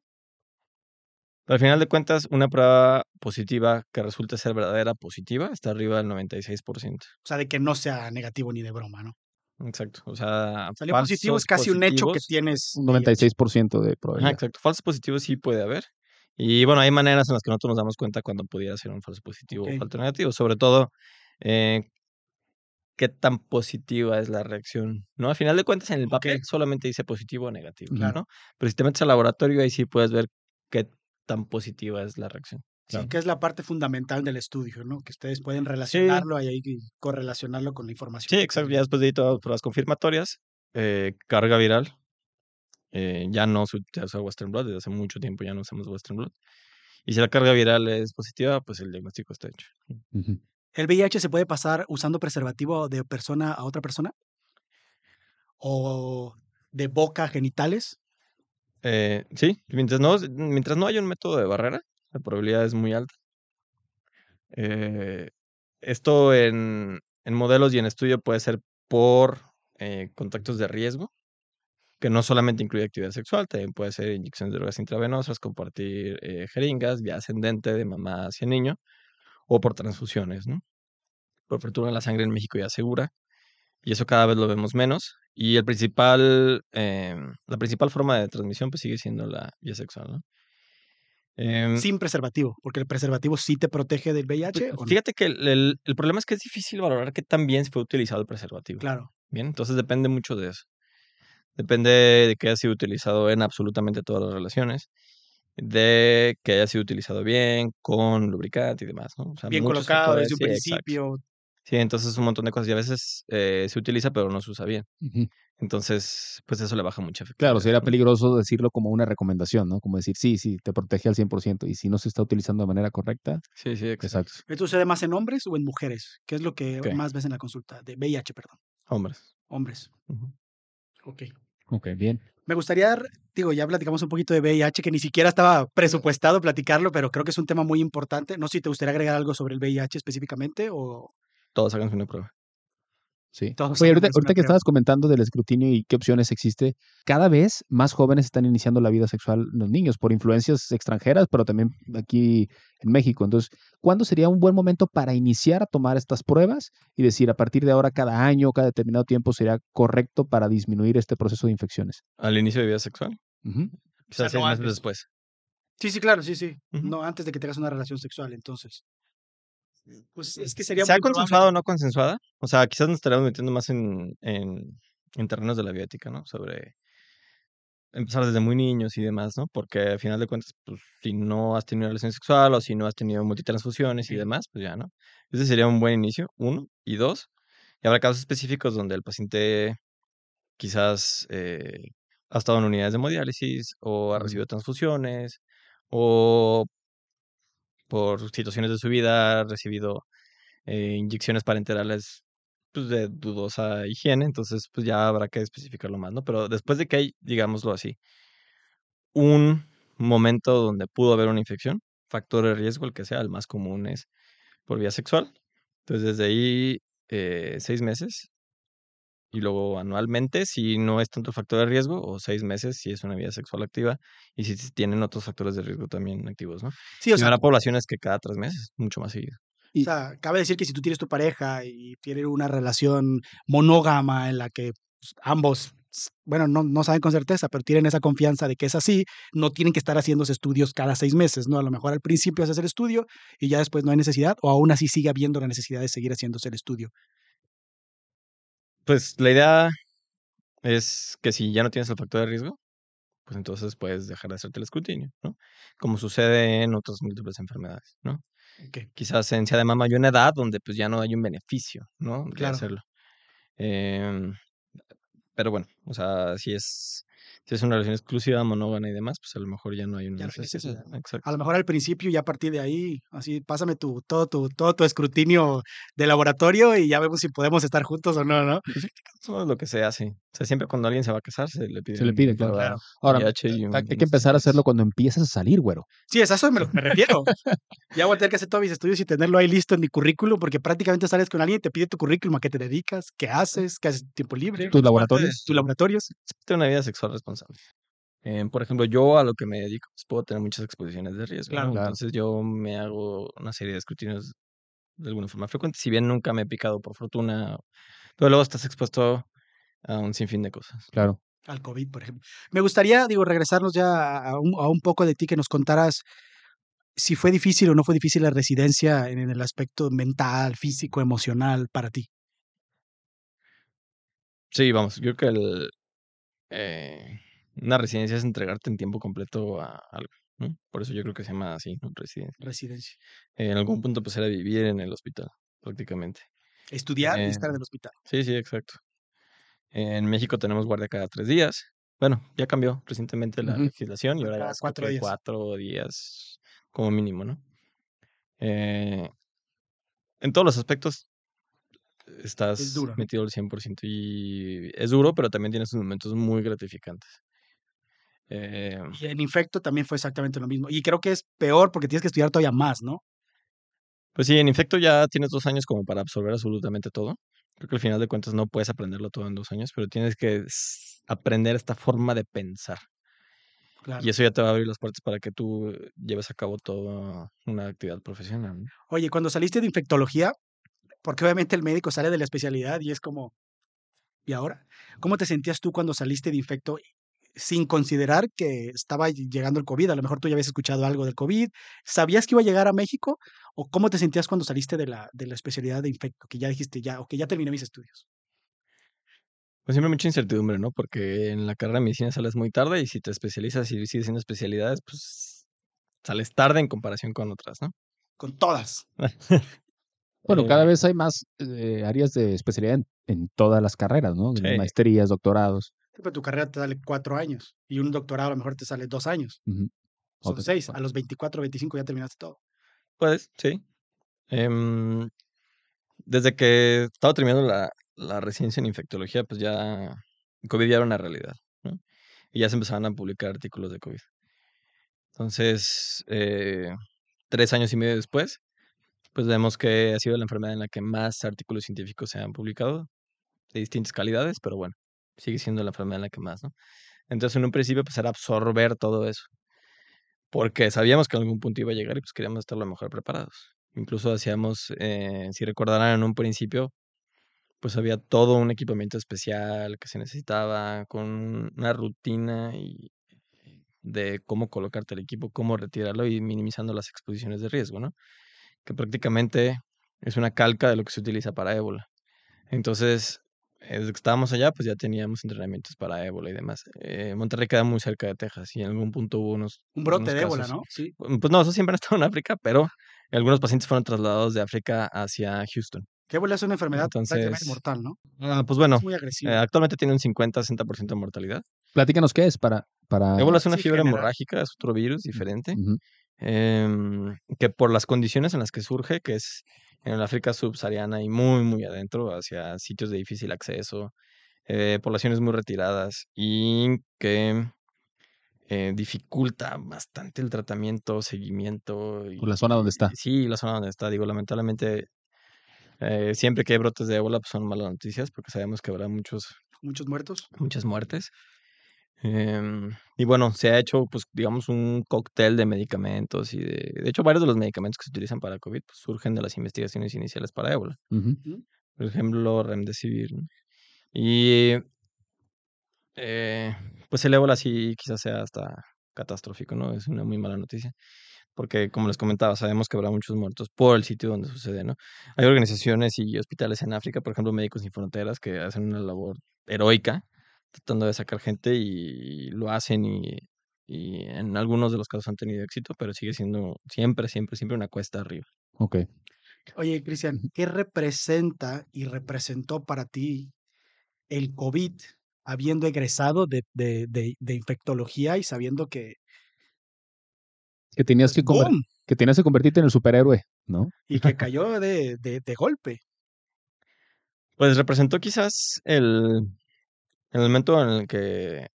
Pero al final de cuentas, una prueba positiva que resulte ser verdadera positiva está arriba del 96%. O sea, de que no sea negativo ni de broma, ¿no? Exacto. O sea, Salió positivo, es casi un hecho que tienes. Un VIH. 96% de Ajá, probabilidad. exacto. Falsos positivos sí puede haber. Y bueno, hay maneras en las que nosotros nos damos cuenta cuando pudiera ser un falso positivo Ok. o falso negativo. Sobre todo, eh, qué tan positiva es la reacción. ¿No? Al final de cuentas, en el papel solamente dice positivo o negativo. Claro. ¿no? Pero si te metes al laboratorio, ahí sí puedes ver qué tan positiva es la reacción. Sí, que es la parte fundamental del estudio, ¿no? Que ustedes pueden relacionarlo y ahí correlacionarlo con la información. Sí, exacto. Ya después de ahí todas las pruebas confirmatorias, eh, carga viral. Eh, ya no se utiliza Western Blot, desde hace mucho tiempo ya no usamos Western Blot. Y si la carga viral es positiva, pues el diagnóstico está hecho. ¿El VIH se puede pasar usando preservativo de persona a otra persona? ¿O de boca a genitales? Eh, sí, mientras no, mientras no haya un método de barrera, la probabilidad es muy alta. Eh, esto en, en modelos y en estudio puede ser por eh, contactos de riesgo, que no solamente incluye actividad sexual, también puede ser inyecciones de drogas intravenosas, compartir eh, jeringas, vía ascendente de mamá hacia niño, o por transfusiones, ¿no? Por fortuna la sangre en México ya segura, y eso cada vez lo vemos menos. Y el principal, em, la principal forma de transmisión pues sigue siendo la vía sexual, ¿no? Em, Sin preservativo, porque el preservativo sí te protege del VIH. pues, ¿o no? fíjate que el, el- el problema es que es difícil valorar qué tan bien fue utilizado el preservativo. Claro. Bien, entonces depende mucho de eso. Depende de que haya sido utilizado en absolutamente todas las relaciones, de que haya sido utilizado bien, con lubricante y demás, ¿no? O sea, Bien colocado factores, desde un sí, exacto. principio. Sí, entonces un montón de cosas y a veces eh, se utiliza pero no se usa bien. Ujú. Entonces, pues eso le baja mucha. Claro, sería ¿no? peligroso decirlo como una recomendación, ¿no? Como decir, sí, sí, te protege al 100%. Y si no se está utilizando de manera correcta, Sí, sí, exacto. exacto. ¿Esto sucede más en hombres o en mujeres? ¿Qué es lo que Ok. más ves en la consulta? De VIH, perdón. Hombres. Hombres. Ujú. Ok. Ok, bien. Me gustaría, digo, ya platicamos un poquito de VIH, que ni siquiera estaba presupuestado platicarlo, pero creo que es un tema muy importante. No sé si te gustaría agregar algo sobre el VIH específicamente o Todos háganse una prueba. Sí. Todos Oye, ahorita, que estabas comentando del escrutinio y qué opciones existe, cada vez más jóvenes están iniciando la vida sexual los niños por influencias extranjeras, pero también aquí en México. Entonces, ¿cuándo sería un buen momento para iniciar a tomar estas pruebas y decir a partir de ahora cada año, cada determinado tiempo sería correcto para disminuir este proceso de infecciones? Al inicio de vida sexual, quizás sea, seis no meses antes. después. Sí, sí, claro, sí, sí. No, antes de que tengas una relación sexual, entonces. Pues es que sería sea muy probable- consensuada o no consensuada, o sea, quizás nos estaríamos metiendo más en, en, en terrenos de la bioética, ¿no? Sobre empezar desde muy niños y demás, ¿no? Porque al final de cuentas, pues, si no has tenido relación sexual o si no has tenido multitransfusiones y demás, pues ya, ¿no? Ese sería un buen inicio, uno. Y dos, y habrá casos específicos donde el paciente quizás eh, ha estado en unidades de hemodiálisis o ha recibido transfusiones o por situaciones de su vida ha recibido eh, inyecciones parenterales pues, de dudosa higiene, entonces pues ya habrá que especificarlo más, ¿no? Pero después de que hay, digámoslo así, un momento donde pudo haber una infección, factor de riesgo, el que sea, el más común es por vía sexual. Entonces, desde ahí, eh, seis meses. Y luego anualmente, si no es tanto factor de riesgo, o seis meses si es una vida sexual activa, y si tienen otros factores de riesgo también activos, ¿no? Sí, o Y sea, habrá poblaciones que cada tres meses, mucho más seguido. o sea, cabe decir que si tú tienes tu pareja y tienen una relación monógama en la que pues, ambos, bueno, no, no saben con certeza, pero tienen esa confianza de que es así, no tienen que estar haciéndose estudios cada seis meses, ¿no? A lo mejor al principio haces el estudio y ya después no hay necesidad, o aún así sigue habiendo la necesidad de seguir haciéndose el estudio. Pues la idea es que si ya no tienes el factor de riesgo, pues entonces puedes dejar de hacerte el escrutinio, ¿no? Como sucede en otras múltiples enfermedades, ¿no? Ok. Quizás en de mama hay una edad donde pues ya no hay un beneficio, ¿no? De Claro. hacerlo. Em, pero bueno, o sea, si es, si es una relación exclusiva, monógama y demás, pues a lo mejor ya no hay una necesidad. necesidad. Exacto. A lo mejor al principio y ya a partir de ahí, así, pásame tu, todo, tu, todo tu escrutinio de laboratorio y ya vemos si podemos estar juntos o no, ¿no? Pues, Eso es lo que se hace. O sea, siempre cuando alguien se va a casar, se le pide. Se le pide, claro. Ahora, hay un- hay que empezar a hacerlo cuando empiezas a salir, güero. Sí, es a eso me, lo- me refiero. ya voy a tener que hacer todos mis estudios y tenerlo ahí listo en mi currículum, porque prácticamente sales con alguien y te pide tu currículum, a qué te dedicas, qué haces, qué haces tiempo libre, Tus Es parte de- laboratorios. tus laboratorios. es parte de una vida sexual responsable. Eh, por ejemplo, yo a lo que me dedico, pues, puedo tener muchas exposiciones de riesgo. Claro. ¿no? Claro. Entonces yo me hago una serie de escrutinios de alguna forma frecuente, si bien nunca me he picado por fortuna, pero luego estás expuesto a un sinfín de cosas. Claro. Al COVID, por ejemplo. Me gustaría, digo, regresarnos ya a un, a un poco de ti, que nos contaras si fue difícil o no fue difícil la residencia en, en el aspecto mental, físico, emocional para ti. Sí, vamos, yo creo que el, eh, una residencia es entregarte en tiempo completo a algo, ¿no? Por eso yo creo que se llama así, ¿no? Residencia. Residencia. en algún punto pues era vivir en el hospital, prácticamente. Estudiar y estar Eh, en el hospital. Sí, sí, exacto. En México tenemos guardia cada tres días. Bueno, ya cambió recientemente la legislación y ahora Cada ya es creo cuatro días. cuatro días como mínimo, ¿no? Eh, en todos los aspectos estás metido al 100% y es duro, pero también tienes sus momentos muy gratificantes. Eh, Y en infecto también fue exactamente lo mismo. Y creo que es peor porque tienes que estudiar todavía más, ¿no? pues sí, en infecto ya tienes dos años como para absorber absolutamente todo. Creo que al final de cuentas no puedes aprenderlo todo en dos años, pero tienes que aprender esta forma de pensar. Claro. Y eso ya te va a abrir las puertas para que tú eh, lleves a cabo toda una actividad profesional. ¿no? Oye, cuando saliste de infectología, porque obviamente el médico sale de la especialidad y es como, ¿y ahora? ¿Cómo te sentías tú cuando saliste de infecto sin considerar que estaba llegando el COVID? A lo mejor tú ya habías escuchado algo del COVID. ¿Sabías que iba a llegar a México? ¿O cómo te sentías cuando saliste de la, de la especialidad de infecto? Que ya dijiste, ya, ok, ya terminé mis estudios. Pues siempre mucha incertidumbre, ¿no? Porque en la carrera de medicina sales muy tarde y si te especializas y sigues haciendo especialidades, pues sales tarde en comparación con otras, ¿no? Con todas. Bueno, Eh, cada vez hay más eh, áreas de especialidad en, en todas las carreras, ¿no? Sí. Maestrías, doctorados. Pero tu carrera te sale cuatro años y un doctorado a lo mejor te sale dos años. Son seis. A los 24, 25 ya terminaste todo. Puedes, sí. Em, desde que estaba terminando la, la residencia en infectología, pues ya COVID ya era una realidad, ¿no? Y ya se empezaban a publicar artículos de COVID. Entonces, eh, tres años y medio después, pues vemos que ha sido la enfermedad en la que más artículos científicos se han publicado, de distintas calidades, pero bueno, sigue siendo la enfermedad en la que más, ¿no? Entonces, en un principio, pues era absorber todo eso, porque sabíamos que en algún punto iba a llegar y pues queríamos estar lo mejor preparados. Incluso hacíamos, eh, si recordarán en un principio, pues había todo un equipamiento especial que se necesitaba, con una rutina y de cómo colocarte el equipo, cómo retirarlo y minimizando las exposiciones de riesgo, ¿no? Que prácticamente es una calca de lo que se utiliza para ébola. Entonces, desde que estábamos allá, pues ya teníamos entrenamientos para ébola y demás. Eh, Monterrey queda muy cerca de Texas y en algún punto hubo unos... Un brote unos de ébola, casos. ¿no? Sí. Pues no, eso siempre ha estado en África, pero algunos pacientes fueron trasladados de África hacia Houston, Que ébola es una enfermedad prácticamente Entonces, mortal, ¿no? Ah, pues bueno, Es muy eh, actualmente tiene un 50-60% de mortalidad. Platícanos qué es para... para... Ébola es una sí, fiebre general. hemorrágica, es otro virus diferente, em, que por las condiciones en las que surge, que es en el África subsahariana y muy, muy adentro, hacia sitios de difícil acceso, eh, poblaciones muy retiradas y que eh, dificulta bastante el tratamiento, seguimiento. Por la zona donde está. y- Sí, la zona donde está. Digo, lamentablemente, eh, siempre que hay brotes de ébola, pues son malas noticias porque sabemos que habrá muchos Muchos muertos. muchas muertes. Em, y bueno, se ha hecho, pues, digamos, un cóctel de medicamentos y de... De hecho, varios de los medicamentos que se utilizan para COVID pues, surgen de las investigaciones iniciales para ébola. Ujú. Por ejemplo, remdesivir. ¿no? Y eh, pues el ébola sí quizás sea hasta catastrófico, ¿no? Es una muy mala noticia. Porque, como les comentaba, sabemos que habrá muchos muertos por el sitio donde sucede, ¿no? Hay organizaciones y hospitales en África, por ejemplo, Médicos Sin Fronteras, que hacen una labor heroica tratando de sacar gente y lo hacen y, y en algunos de los casos han tenido éxito, pero sigue siendo siempre, siempre, siempre una cuesta arriba. Ok. Oye, Cristian, ¿qué representa y representó para ti el COVID habiendo egresado de, de, de- de infectología y sabiendo que, Que tenías que, que tenías que convertirte en el superhéroe, ¿no? y que cayó de, de, de golpe? Pues representó quizás el, el momento en el que,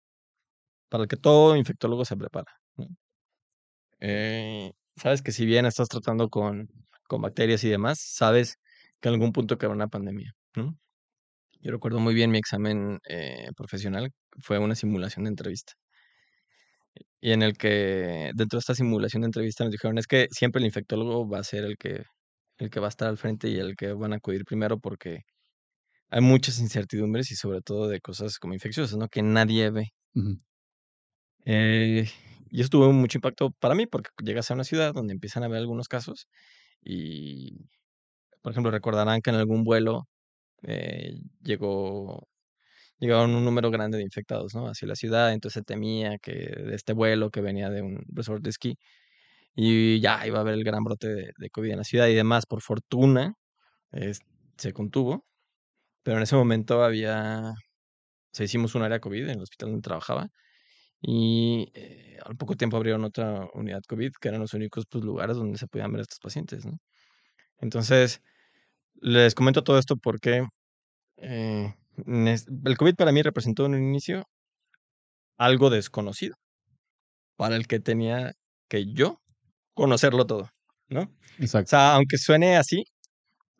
para el que todo infectólogo se prepara. Eh, sabes que si bien estás tratando con, con bacterias y demás, sabes que en algún punto cabrá una pandemia. Yo recuerdo muy bien mi examen eh, profesional, fue una simulación de entrevista. Y en el que dentro de esta simulación de entrevista nos dijeron, es que siempre el infectólogo va a ser el que, el que va a estar al frente y el que van a acudir primero porque hay muchas incertidumbres y sobre todo de cosas como infecciosas, ¿no? Que nadie ve. Eh, y eso tuvo mucho impacto para mí porque llegas a una ciudad donde empiezan a haber algunos casos y, por ejemplo, recordarán que en algún vuelo eh, llegó, llegaron un número grande de infectados, ¿no? Hacia la ciudad, entonces se temía que de este vuelo que venía de un resort de esquí y ya iba a haber el gran brote de, de COVID en la ciudad y demás. Por fortuna, es- se contuvo, pero en ese momento había, se hicimos un área COVID en el hospital donde trabajaba y eh, al poco tiempo abrieron otra unidad COVID, que eran los únicos pues, lugares donde se podían ver a estos pacientes, ¿no? Entonces, les comento todo esto porque eh, el COVID para mí representó en un inicio algo desconocido, para el que tenía que yo conocerlo todo, ¿no? O Exacto. sea, aunque suene así,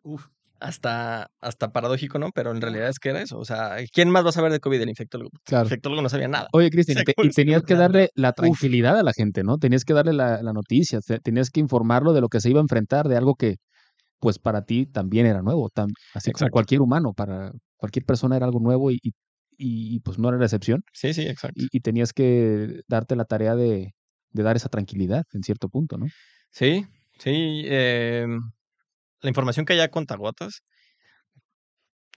Uf, hasta, hasta paradójico, ¿no? Pero en realidad es que era eso. O sea, ¿quién más va a saber de COVID? El infectólogo. El Claro. infectólogo no sabía nada. Oye, Cristian, y te- ¿cómo y les tenías que darle la Uf. tranquilidad a la gente, ¿no? Tenías que darle la, la noticia, te- tenías que informarlo de lo que se iba a enfrentar, de algo que, pues, para ti también era nuevo, tam- así como cualquier humano, para cualquier persona era algo nuevo y, y, y, pues no era la excepción. Sí, sí, exacto. Y, y tenías que darte la tarea de, de dar esa tranquilidad en cierto punto, ¿no? Sí, sí. em, la información que hay con Taguatas,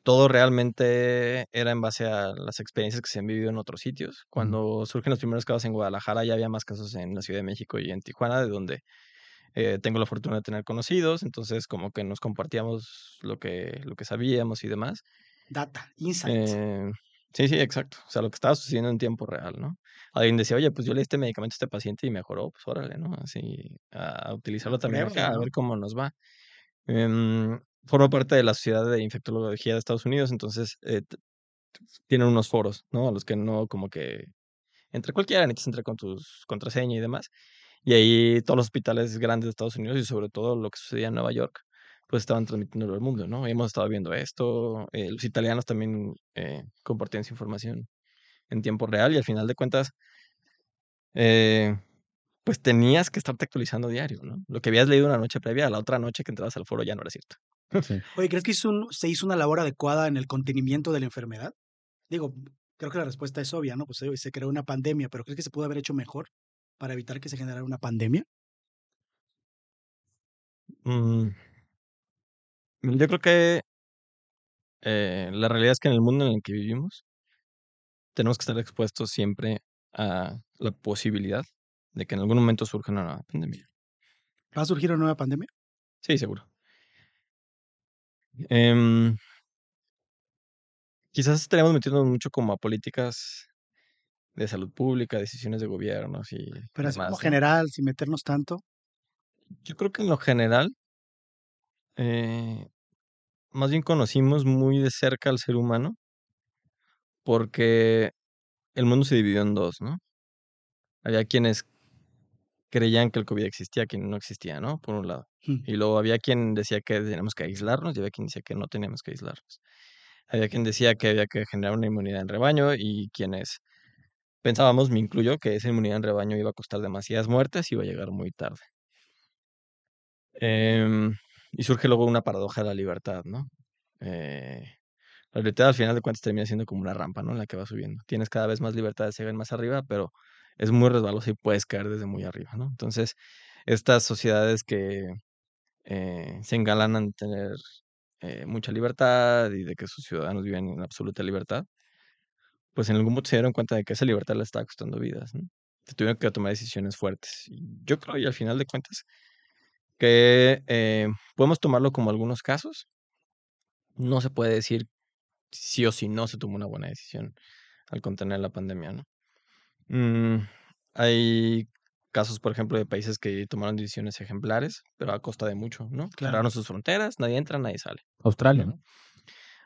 todo realmente era en base a las experiencias que se han vivido en otros sitios. Cuando surgen los primeros casos en Guadalajara, ya había más casos en la Ciudad de México y en Tijuana, de donde eh, tengo la fortuna de tener conocidos. Entonces, como que nos compartíamos lo que, lo que sabíamos y demás. data, insights. Eh, sí, sí, exacto. O sea, lo que estaba sucediendo en tiempo real, ¿no? Alguien decía, oye, pues yo le di este medicamento a este paciente y mejoró, pues órale, ¿no? Así, a, utilizarlo también acá, a ver cómo nos va. Em, formo parte de la Sociedad de Infectología de Estados Unidos, entonces eh, tienen unos foros, ¿no? A los que no, como que entre cualquiera, necesitas entrar con tus contraseña y demás. Y ahí todos los hospitales grandes de Estados Unidos y sobre todo lo que sucedía en Nueva York, pues estaban transmitiendo al mundo, ¿no? Y hemos estado viendo esto. eh, los italianos también eh, compartían esa información en tiempo real y al final de cuentas, eh, pues tenías que estarte actualizando diario, ¿no? Lo que habías leído una noche previa, la otra noche que entrabas al foro ya no era cierto. Sí. Oye, ¿crees que hizo un- se hizo una labor adecuada en el contenimiento de la enfermedad? Digo, creo que la respuesta es obvia, ¿no? Pues se- se creó una pandemia, pero ¿crees que se pudo haber hecho mejor para evitar que se generara una pandemia? Mm, yo creo que eh, la realidad es que en el mundo en el que vivimos tenemos que estar expuestos siempre a la posibilidad de que en algún momento surja una nueva pandemia. ¿Va a surgir una nueva pandemia? Sí, seguro. Em, quizás estaríamos metiéndonos mucho como a políticas de salud pública, decisiones de gobiernos y Pero así como general, sin meternos tanto. Yo creo que en lo general, eh, más bien conocimos muy de cerca al ser humano porque el mundo se dividió en dos, ¿no? Había quienes creían que el COVID existía, quien no existía, ¿no? Por un lado. Mm. Y luego había quien decía que teníamos que aislarnos y había quien decía que no teníamos que aislarnos. Había quien decía que había que generar una inmunidad en rebaño y quienes pensábamos, me incluyo, que esa inmunidad en rebaño iba a costar demasiadas muertes y iba a llegar muy tarde. Em, y surge luego una paradoja de la libertad, ¿no? Eh, la libertad al final de cuentas termina siendo como una rampa, ¿no? En la que va subiendo. Tienes cada vez más libertad de seguir más arriba, pero es muy resbalosa y puedes caer desde muy arriba, ¿no? Entonces, estas sociedades que eh, se engalanan de tener eh, mucha libertad y de que sus ciudadanos viven en absoluta libertad, pues en algún punto se dieron cuenta de que esa libertad le estaba costando vidas, ¿no? Se tuvieron que tomar decisiones fuertes. Yo creo, y al final de cuentas, que eh, podemos tomarlo como algunos casos. No se puede decir sí o sí no se tomó una buena decisión al contener la pandemia, ¿no? Mm, hay casos, por ejemplo, de países que tomaron decisiones ejemplares, pero a costa de mucho, ¿no? Claro. Cerraron sus fronteras, nadie entra, nadie sale. Australia, ¿no?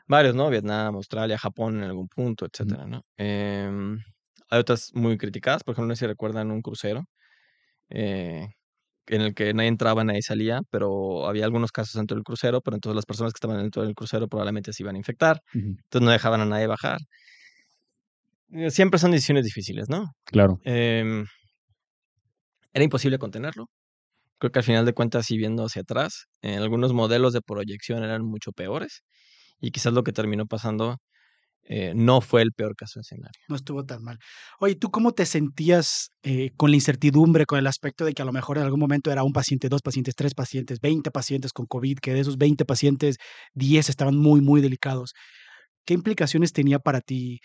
Varios, ¿no? Vietnam, Australia, Japón en algún punto, etcétera, ¿no? Em, hay otras muy criticadas, por ejemplo, no sé si recuerdan un crucero eh, en el que nadie entraba, nadie salía, pero había algunos casos dentro del crucero, pero entonces las personas que estaban dentro del crucero probablemente se iban a infectar, Ujú, entonces no dejaban a nadie bajar. Eh, Siempre son decisiones difíciles, ¿no? Claro. Em, era imposible contenerlo. Creo que al final de cuentas, y viendo hacia atrás, eh, algunos modelos de proyección eran mucho peores y quizás lo que terminó pasando eh, no fue el peor caso de escenario. No estuvo tan mal. Oye, ¿tú cómo te sentías eh, con la incertidumbre, con el aspecto de que a lo mejor en algún momento era un paciente, dos pacientes, tres pacientes, 20 pacientes con COVID, que de esos 20 pacientes, 10 estaban muy, muy delicados? ¿Qué implicaciones tenía para ti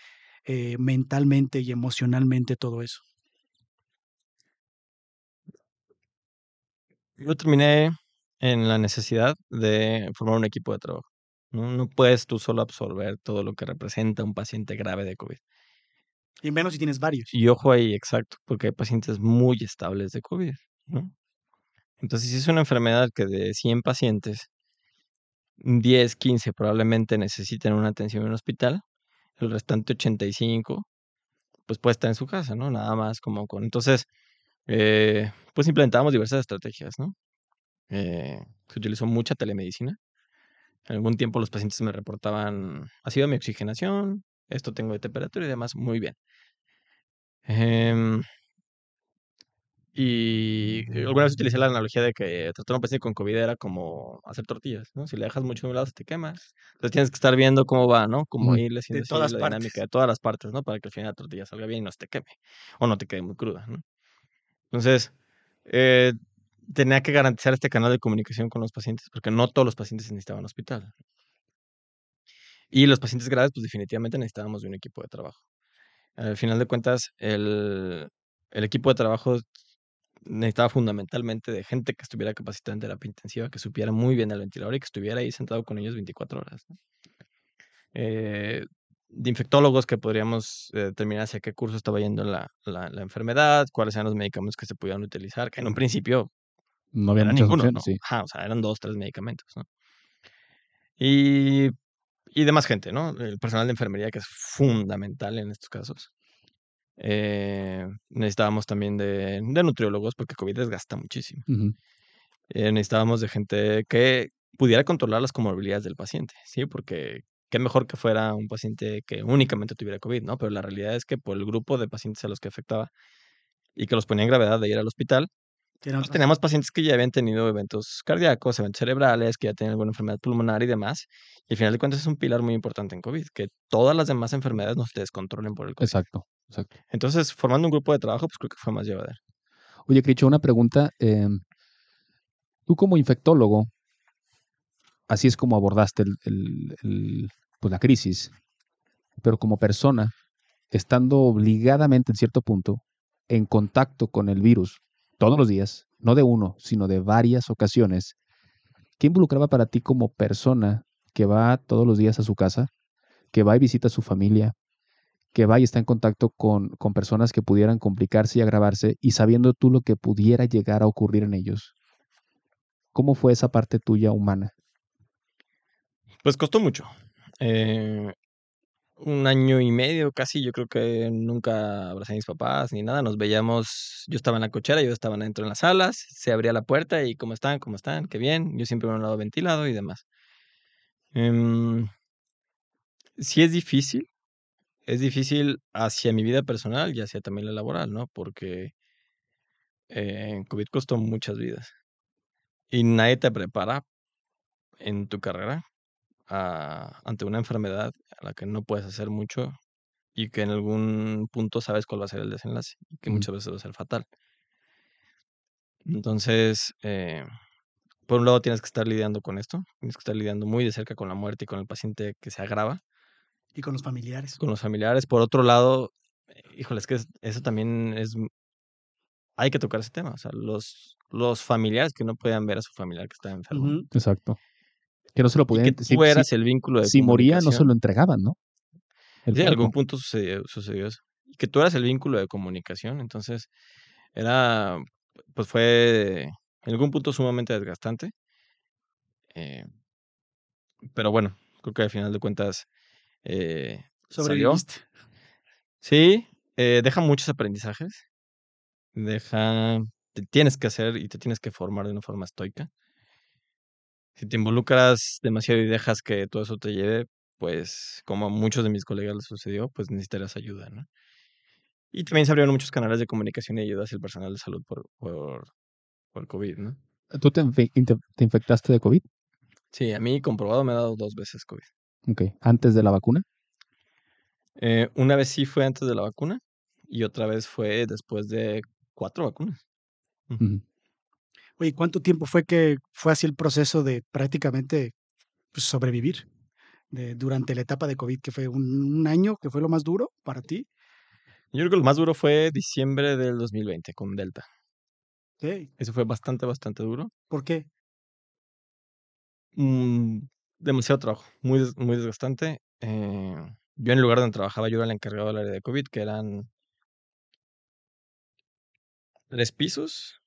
eh, mentalmente y emocionalmente todo eso? Yo terminé en la necesidad de formar un equipo de trabajo. No, no puedes tú solo absorber todo lo que representa un paciente grave de COVID. Y menos si tienes varios. Y ojo ahí, exacto, porque hay pacientes muy estables de COVID, ¿no? Entonces, si es una enfermedad que de 100 pacientes, 10, 15 probablemente necesiten una atención en un hospital, el restante 85, pues puede estar en su casa, ¿no? Nada más como con... Entonces, eh, pues implementamos diversas estrategias, ¿no? Eh, se utilizó mucha telemedicina. En algún tiempo los pacientes me reportaban, ha sido mi oxigenación, esto tengo de temperatura y demás, muy bien. Em, y alguna vez utilicé la analogía de que tratar a un paciente con COVID era como hacer tortillas, ¿no? Si le dejas mucho de un lado se te quemas. Entonces tienes que estar viendo cómo va, ¿no? Cómo Ujú. irle haciendo la partes. dinámica de todas las partes, ¿no? Para que al final la tortilla salga bien y no se te queme. O no te quede muy cruda, ¿no? Entonces, eh, tenía que garantizar este canal de comunicación con los pacientes, porque no todos los pacientes necesitaban hospital. Y los pacientes graves, pues definitivamente necesitábamos de un equipo de trabajo. Al final de cuentas, el, el equipo de trabajo necesitaba fundamentalmente de gente que estuviera capacitada en terapia intensiva, que supiera muy bien el ventilador y que estuviera ahí sentado con ellos 24 horas. ¿no? Eh, de infectólogos que podríamos eh, determinar hacia qué curso estaba yendo la, la, la enfermedad, cuáles eran los medicamentos que se podían utilizar, que en un principio No había ninguno, opciones, ¿no? sí. Ajá, o sea, eran dos, tres medicamentos, ¿no? Y, y demás gente, ¿no? El personal de enfermería que es fundamental en estos casos. Eh, necesitábamos también de, de nutriólogos porque COVID desgasta muchísimo. Eh, necesitábamos de gente que pudiera controlar las comorbilidades del paciente, ¿sí? Porque qué mejor que fuera un paciente que únicamente tuviera COVID, ¿no? Pero la realidad es que por el grupo de pacientes a los que afectaba y que los ponía en gravedad de ir al hospital, pues teníamos pacientes que ya habían tenido eventos cardíacos, eventos cerebrales, que ya tenían alguna enfermedad pulmonar y demás. Y al final de cuentas es un pilar muy importante en COVID, que todas las demás enfermedades no se descontrolen por el COVID. Exacto, exacto. Entonces, formando un grupo de trabajo, pues creo que fue más llevadero. Oye, Cricho, una pregunta. eh, tú como infectólogo, así es como abordaste el- el- el, pues, la crisis, pero como persona, estando obligadamente en cierto punto en contacto con el virus todos los días, no de uno, sino de varias ocasiones, ¿qué involucraba para ti como persona que va todos los días a su casa, que va y visita a su familia, que va y está en contacto con, con personas que pudieran complicarse y agravarse y sabiendo tú lo que pudiera llegar a ocurrir en ellos. ¿Cómo fue esa parte tuya humana? Pues costó mucho. Eh, un año y medio casi, yo creo que nunca abracé a mis papás ni nada. Nos veíamos, yo estaba en la cochera, yo estaba dentro en las salas, se abría la puerta y ¿cómo están? ¿Cómo están? Qué bien. Yo siempre me un lado ventilado y demás. Em, sí es difícil, es difícil hacia mi vida personal y hacia también la laboral, ¿no? Porque eh, COVID costó muchas vidas y nadie te prepara en tu carrera ante una enfermedad a la que no puedes hacer mucho y que en algún punto sabes cuál va a ser el desenlace y que muchas veces va a ser fatal. Entonces, eh, por un lado tienes que estar lidiando con esto, tienes que estar lidiando muy de cerca con la muerte y con el paciente que se agrava. Y con los familiares. Con los familiares. Por otro lado, híjole, es que eso también es... Hay que tocar ese tema. O sea, los, los familiares que no puedan ver a su familiar que está enfermo. Exacto. Que no se lo podían... Y que tú eras el vínculo de Si moría, no se lo entregaban, ¿no? En algún punto sucedió, sucedió eso. Y que tú eras el vínculo de comunicación. Entonces, era... Pues fue en algún punto sumamente desgastante. Eh, pero bueno, creo que al final de cuentas eh, ¿Sobreviviste? Sí, eh, deja muchos aprendizajes. Deja, te tienes que hacer y te tienes que formar de una forma estoica. Si te involucras demasiado y dejas que todo eso te lleve, pues como a muchos de mis colegas les sucedió, pues necesitarás ayuda, ¿no? Y también se abrieron muchos canales de comunicación y ayuda hacia el personal de salud por, por, por COVID, ¿no? ¿Tú te, te, infectaste de COVID? Sí, a mí comprobado me ha dado dos veces COVID. Ok. ¿Antes de la vacuna? Eh, una vez sí fue antes de la vacuna y otra vez fue después de cuatro vacunas. Oye, ¿cuánto tiempo fue que fue así el proceso de prácticamente pues, sobrevivir de, durante la etapa de COVID, que fue un, año, que fue lo más duro para ti? Yo creo que lo más duro fue diciembre del 2020 con Delta. Sí. Eso fue bastante, bastante duro. ¿Por qué? Mm, demasiado trabajo, muy, muy desgastante. Eh, yo en el lugar donde trabajaba, yo era el encargado del área de COVID, que eran tres pisos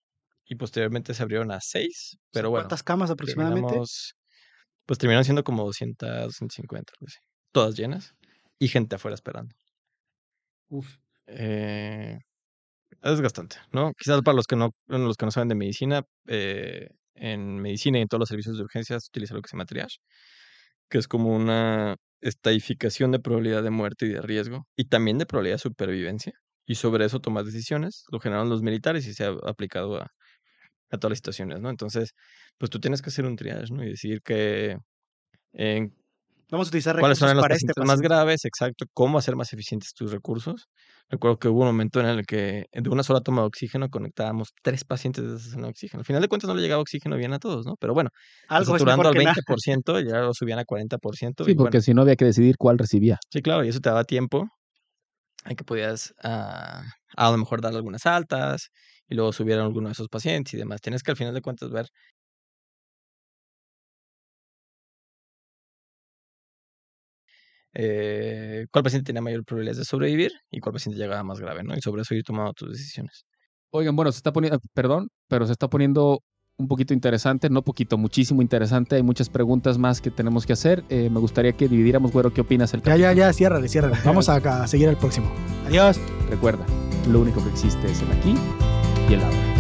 y posteriormente se abrieron a seis, pero bueno. ¿Cuántas camas aproximadamente? Pues terminaron siendo como 200, 250, todas llenas y gente afuera esperando. Uf. Eh, es desgastante, ¿no? Quizás para los que no, los que no saben de medicina, eh, en medicina y en todos los servicios de urgencias se utiliza lo que se llama triage, que es como una estadificación de probabilidad de muerte y de riesgo, y también de probabilidad de supervivencia. Y sobre eso tomas decisiones, lo generaron los militares y se ha aplicado a, a todas las situaciones, ¿no? Entonces, pues tú tienes que hacer un triage, ¿no? Y decir que Vamos a utilizar cuáles son los este más graves, exacto, cómo hacer más eficientes tus recursos. Recuerdo que hubo un momento en el que de una sola toma de oxígeno conectábamos tres pacientes de ese oxígeno. Al final de cuentas no le llegaba oxígeno bien a todos, ¿no? Pero bueno, Algo saturando al 20%, ya lo subían a 40%. Sí, porque si no había que decidir cuál recibía. Sí, claro, y eso te daba tiempo en que podías ah, a lo mejor dar algunas altas y luego subieran alguno de esos pacientes y demás. Tienes que al final de cuentas ver eh, cuál paciente tenía mayor probabilidad de sobrevivir y cuál paciente llegaba más grave, ¿no? Y sobre eso ir tomando tus decisiones. Oigan, bueno, se está poniendo, perdón, pero se está poniendo un poquito interesante, no poquito, muchísimo interesante. Hay muchas preguntas más que tenemos que hacer. Eh, me gustaría que dividiéramos, güero, ¿qué opinas el Ya, ya, ya, ciérrale, ciérrale. Vamos a, a seguir al próximo. Adiós. Recuerda, lo único que existe es el aquí y el.